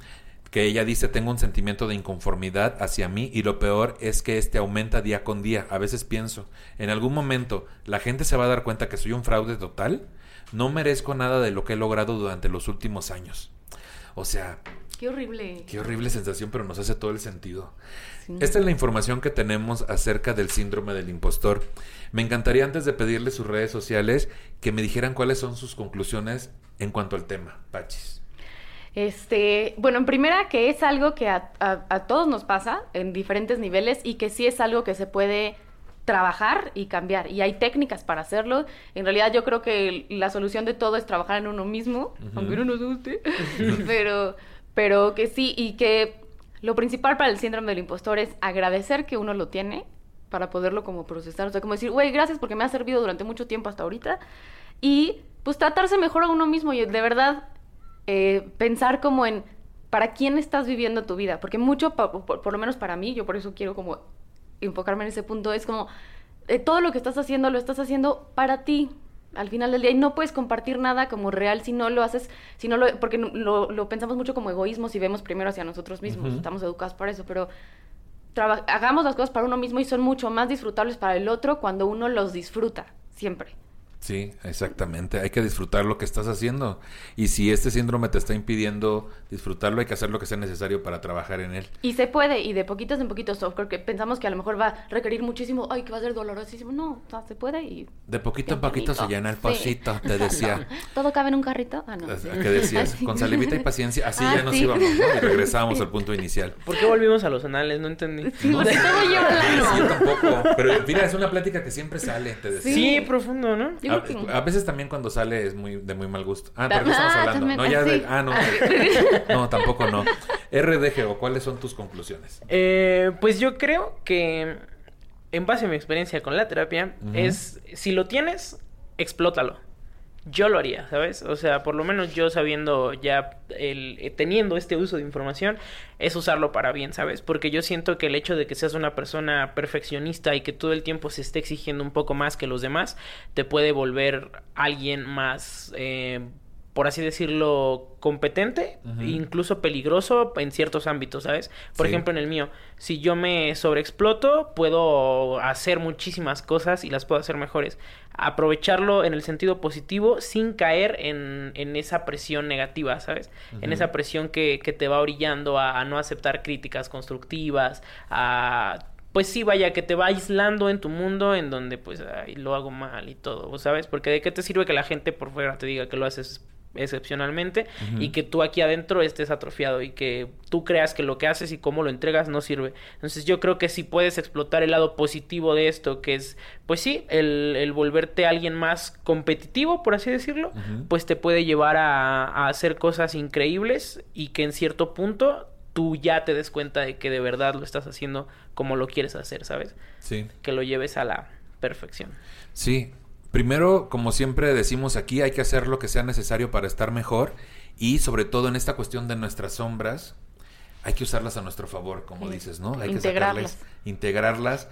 que ella dice tengo un sentimiento de inconformidad hacia mí y lo peor es que este aumenta día con día. A veces pienso, en algún momento la gente se va a dar cuenta que soy un fraude total. No merezco nada de lo que he logrado durante los últimos años. O sea, Qué horrible. qué horrible sensación, pero nos hace todo el sentido. Sí. Esta es la información que tenemos acerca del síndrome del impostor. Me encantaría antes de pedirle sus redes sociales que me dijeran cuáles son sus conclusiones en cuanto al tema, Pachis. Este, bueno, en primera que es algo que a, a- a todos nos pasa en diferentes niveles y que sí es algo que se puede trabajar y cambiar. Y hay técnicas para hacerlo. En realidad yo creo que la solución de todo es trabajar en uno mismo, aunque no nos guste. [LAUGHS] pero, pero que sí, y que lo principal para el síndrome del impostor es agradecer que uno lo tiene para poderlo como procesar. O sea, como decir, güey, gracias porque me ha servido durante mucho tiempo hasta ahorita. Y pues tratarse mejor a uno mismo y de verdad eh, pensar como en para quién estás viviendo tu vida. Porque mucho, por lo menos para mí, yo por eso quiero como enfocarme en ese punto, es como eh, todo lo que estás haciendo lo estás haciendo para ti. Al final del día, y no puedes compartir nada como real si no lo haces, si no lo, porque lo, lo pensamos mucho como egoísmo si vemos primero hacia nosotros mismos, estamos educados para eso, pero hagamos las cosas para uno mismo y son mucho más disfrutables para el otro cuando uno los disfruta, siempre. Sí, exactamente. Hay que disfrutar lo que estás haciendo. Y si este síndrome te está impidiendo disfrutarlo, hay que hacer lo que sea necesario para trabajar en él. Y se puede, y de poquitos en poquitos, software que pensamos que a lo mejor va a requerir muchísimo, ay, que va a ser dolorosísimo. No, o sea, se puede y... De poquito en poquito se llena el Sí. pocito, te [LAUGHS] decía. ¿Todo cabe en un carrito? Ah, no. ¿Qué decías? [LAUGHS] Con salivita y paciencia, así Ah, ya nos sí. íbamos, ¿no? Y regresábamos al punto inicial. ¿Por qué volvimos a los anales? No entendí. Sí, porque todo lleva al Sí, yo tampoco. Pero mira, es una plática que siempre sale, te decía. Sí, profundo, ¿no? Yo A, veces también cuando sale es muy de muy mal gusto. Ah, ¿pero qué estamos ah, hablando? también, No, ya ah, de... Ah, no. [LAUGHS] No, tampoco no. RDG, ¿o cuáles son tus conclusiones? Eh, pues yo creo que en base a mi experiencia con la terapia es si lo tienes, explótalo. Yo lo haría, ¿sabes? O sea, por lo menos yo sabiendo ya, el, eh, teniendo este uso de información, es usarlo para bien, ¿sabes? Porque yo siento que el hecho de que seas una persona perfeccionista y que todo el tiempo se esté exigiendo un poco más que los demás, te puede volver alguien más, eh, por así decirlo, competente, incluso peligroso en ciertos ámbitos, ¿sabes? Por Sí. ejemplo, en el mío, si yo me sobreexploto, puedo hacer muchísimas cosas y las puedo hacer mejores. Aprovecharlo en el sentido positivo sin caer en, en esa presión negativa, ¿sabes? En esa presión que, que te va orillando a, a no aceptar críticas constructivas, a... Pues sí, vaya, que te va aislando en tu mundo en donde pues ay, lo hago mal y todo, ¿sabes? Porque de qué te sirve que la gente por fuera te diga que lo haces excepcionalmente y que tú aquí adentro estés atrofiado y que tú creas que lo que haces y cómo lo entregas no sirve. Entonces yo creo que si puedes explotar el lado positivo de esto, que es, pues sí, el, el volverte alguien más competitivo, por así decirlo, pues te puede llevar a, a hacer cosas increíbles y que en cierto punto tú ya te des cuenta de que de verdad lo estás haciendo como lo quieres hacer, ¿sabes? Sí. Que lo lleves a la perfección. Sí. Primero, como siempre decimos aquí, hay que hacer lo que sea necesario para estar mejor y sobre todo en esta cuestión de nuestras sombras, hay que usarlas a nuestro favor, como Sí. dices, ¿no? Hay Integrarlas. que sacarles, integrarlas,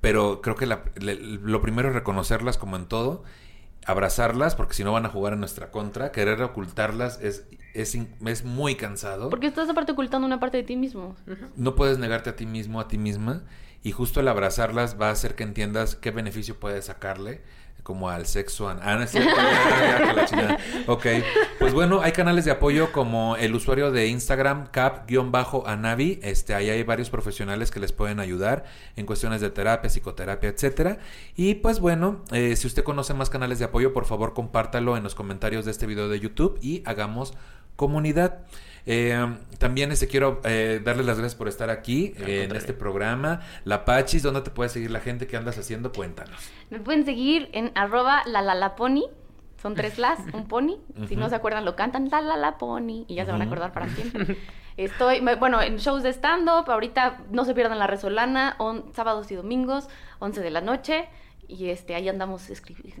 pero creo que la- le- lo primero es reconocerlas como en todo, abrazarlas, porque si no van a jugar en nuestra contra, querer ocultarlas es, es, es muy cansado. Porque estás aparte ocultando una parte de ti mismo. No puedes negarte a ti mismo, a ti misma, y justo el abrazarlas va a hacer que entiendas qué beneficio puedes sacarle, como al sexo. Ah, no es cierto. [LAUGHS] Ok, pues bueno, hay canales de apoyo como el usuario de Instagram, cap-anavi. Este, ahí hay varios profesionales que les pueden ayudar en cuestiones de terapia, psicoterapia, etcétera. Y pues bueno, eh, si usted conoce más canales de apoyo, por favor compártalo en los comentarios de este video de YouTube y hagamos comunidad. Eh, también este, quiero eh, darles las gracias por estar aquí eh, en este programa. La Pachis, ¿dónde te puede seguir la gente? ¿Qué andas haciendo? Cuéntanos. Me pueden seguir en arroba la la la pony. Son tres las, un pony. Si no se acuerdan, lo cantan la la la pony. Y ya se van a acordar para siempre. Estoy, me- bueno, en shows de stand-up. Ahorita no se pierdan la Resolana. on- sábados y domingos, 11 de la noche. Y este, ahí andamos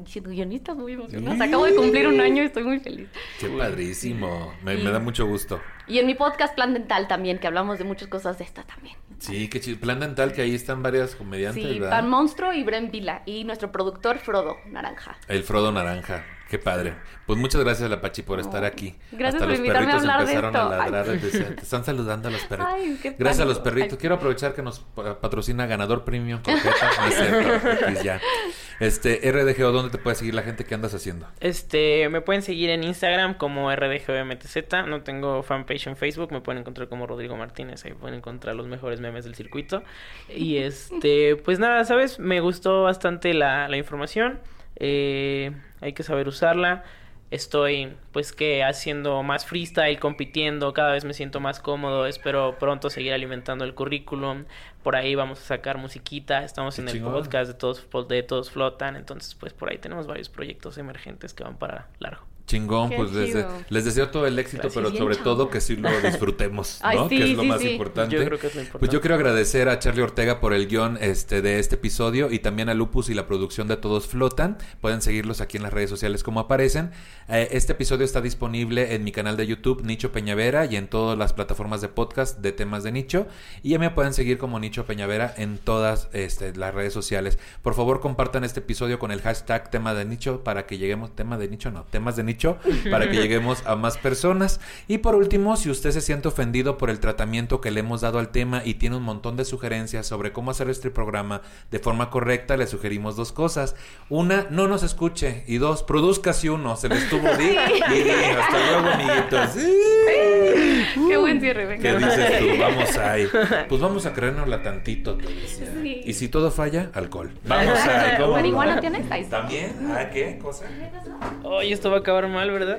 siendo guionistas muy emocionadas. Sí. Acabo de cumplir un año y estoy muy feliz. Qué padrísimo. Me, da mucho gusto. Y en mi podcast Plan Dental también, que hablamos de muchas cosas de esta también. Sí, qué chido. Plan dental, que ahí están varias comediantes, Sí, ¿verdad? Pan Monstruo y Bren Vila. Y nuestro productor Frodo Naranja. El Frodo Naranja. Qué padre. Pues muchas gracias, La Pachi, por estar aquí. Gracias Hasta por los invitarme a perritos hablar de empezaron a ladrar. Ay. [LAUGHS] Te están saludando a los perritos. Ay, qué Gracias a los perritos. Ay. Quiero aprovechar que nos pa- patrocina Ganador Premium [LAUGHS] X ya. Este, RDGO, ¿dónde te puede seguir la gente? ¿Qué andas haciendo? Este, me pueden seguir en Instagram como RDGOMTZ, no tengo fanpage en Facebook, me pueden encontrar como Rodrigo Martínez, ahí pueden encontrar los mejores memes del circuito. Y este, pues nada, ¿sabes? Me gustó bastante la, la información, eh, hay que saber usarla. Estoy, pues que haciendo más freestyle, compitiendo, cada vez me siento más cómodo. Espero pronto seguir alimentando el currículum. Por ahí vamos a sacar musiquita. Estamos Qué en el podcast de todos, de todos flotan. Entonces, pues por ahí tenemos varios proyectos emergentes que van para largo. Chingón, Qué pues les, de- chido. les deseo todo el éxito, Gracias. pero sobre todo que sí lo disfrutemos, [LAUGHS] Ay, ¿no? sí, que es lo sí, más sí. importante. Yo creo que es lo importante. Pues yo quiero agradecer a Charlie Ortega por el guion este, de este episodio y también a Lupus y la producción de Todos Flotan. Pueden seguirlos aquí en las redes sociales como aparecen. Eh, este episodio está disponible en mi canal de YouTube, Nicho Peñavera, y en todas las plataformas de podcast de temas de nicho. Y ya me pueden seguir como Nicho Peñavera en todas este, las redes sociales. Por favor, compartan este episodio con el hashtag tema de nicho para que lleguemos, tema de nicho no, temas de nicho hecho para que lleguemos a más personas. Y por último, si usted se siente ofendido por el tratamiento que le hemos dado al tema y tiene un montón de sugerencias sobre cómo hacer este programa de forma correcta, le sugerimos dos cosas. Una, no nos escuche. Y dos, produzca si uno. Se le estuvo di y. Hasta luego, amiguitos. Qué buen cierre, venga. ¿Qué dices tú? Vamos ahí. Pues vamos a creérnosla tantito, te decía. Sí. Y si todo falla, alcohol. Vamos ahí. ¿Marihuana tienes? Ahí está. ¿También? ¿Ah, qué cosa? Ay, esto va a acabar mal, ¿verdad?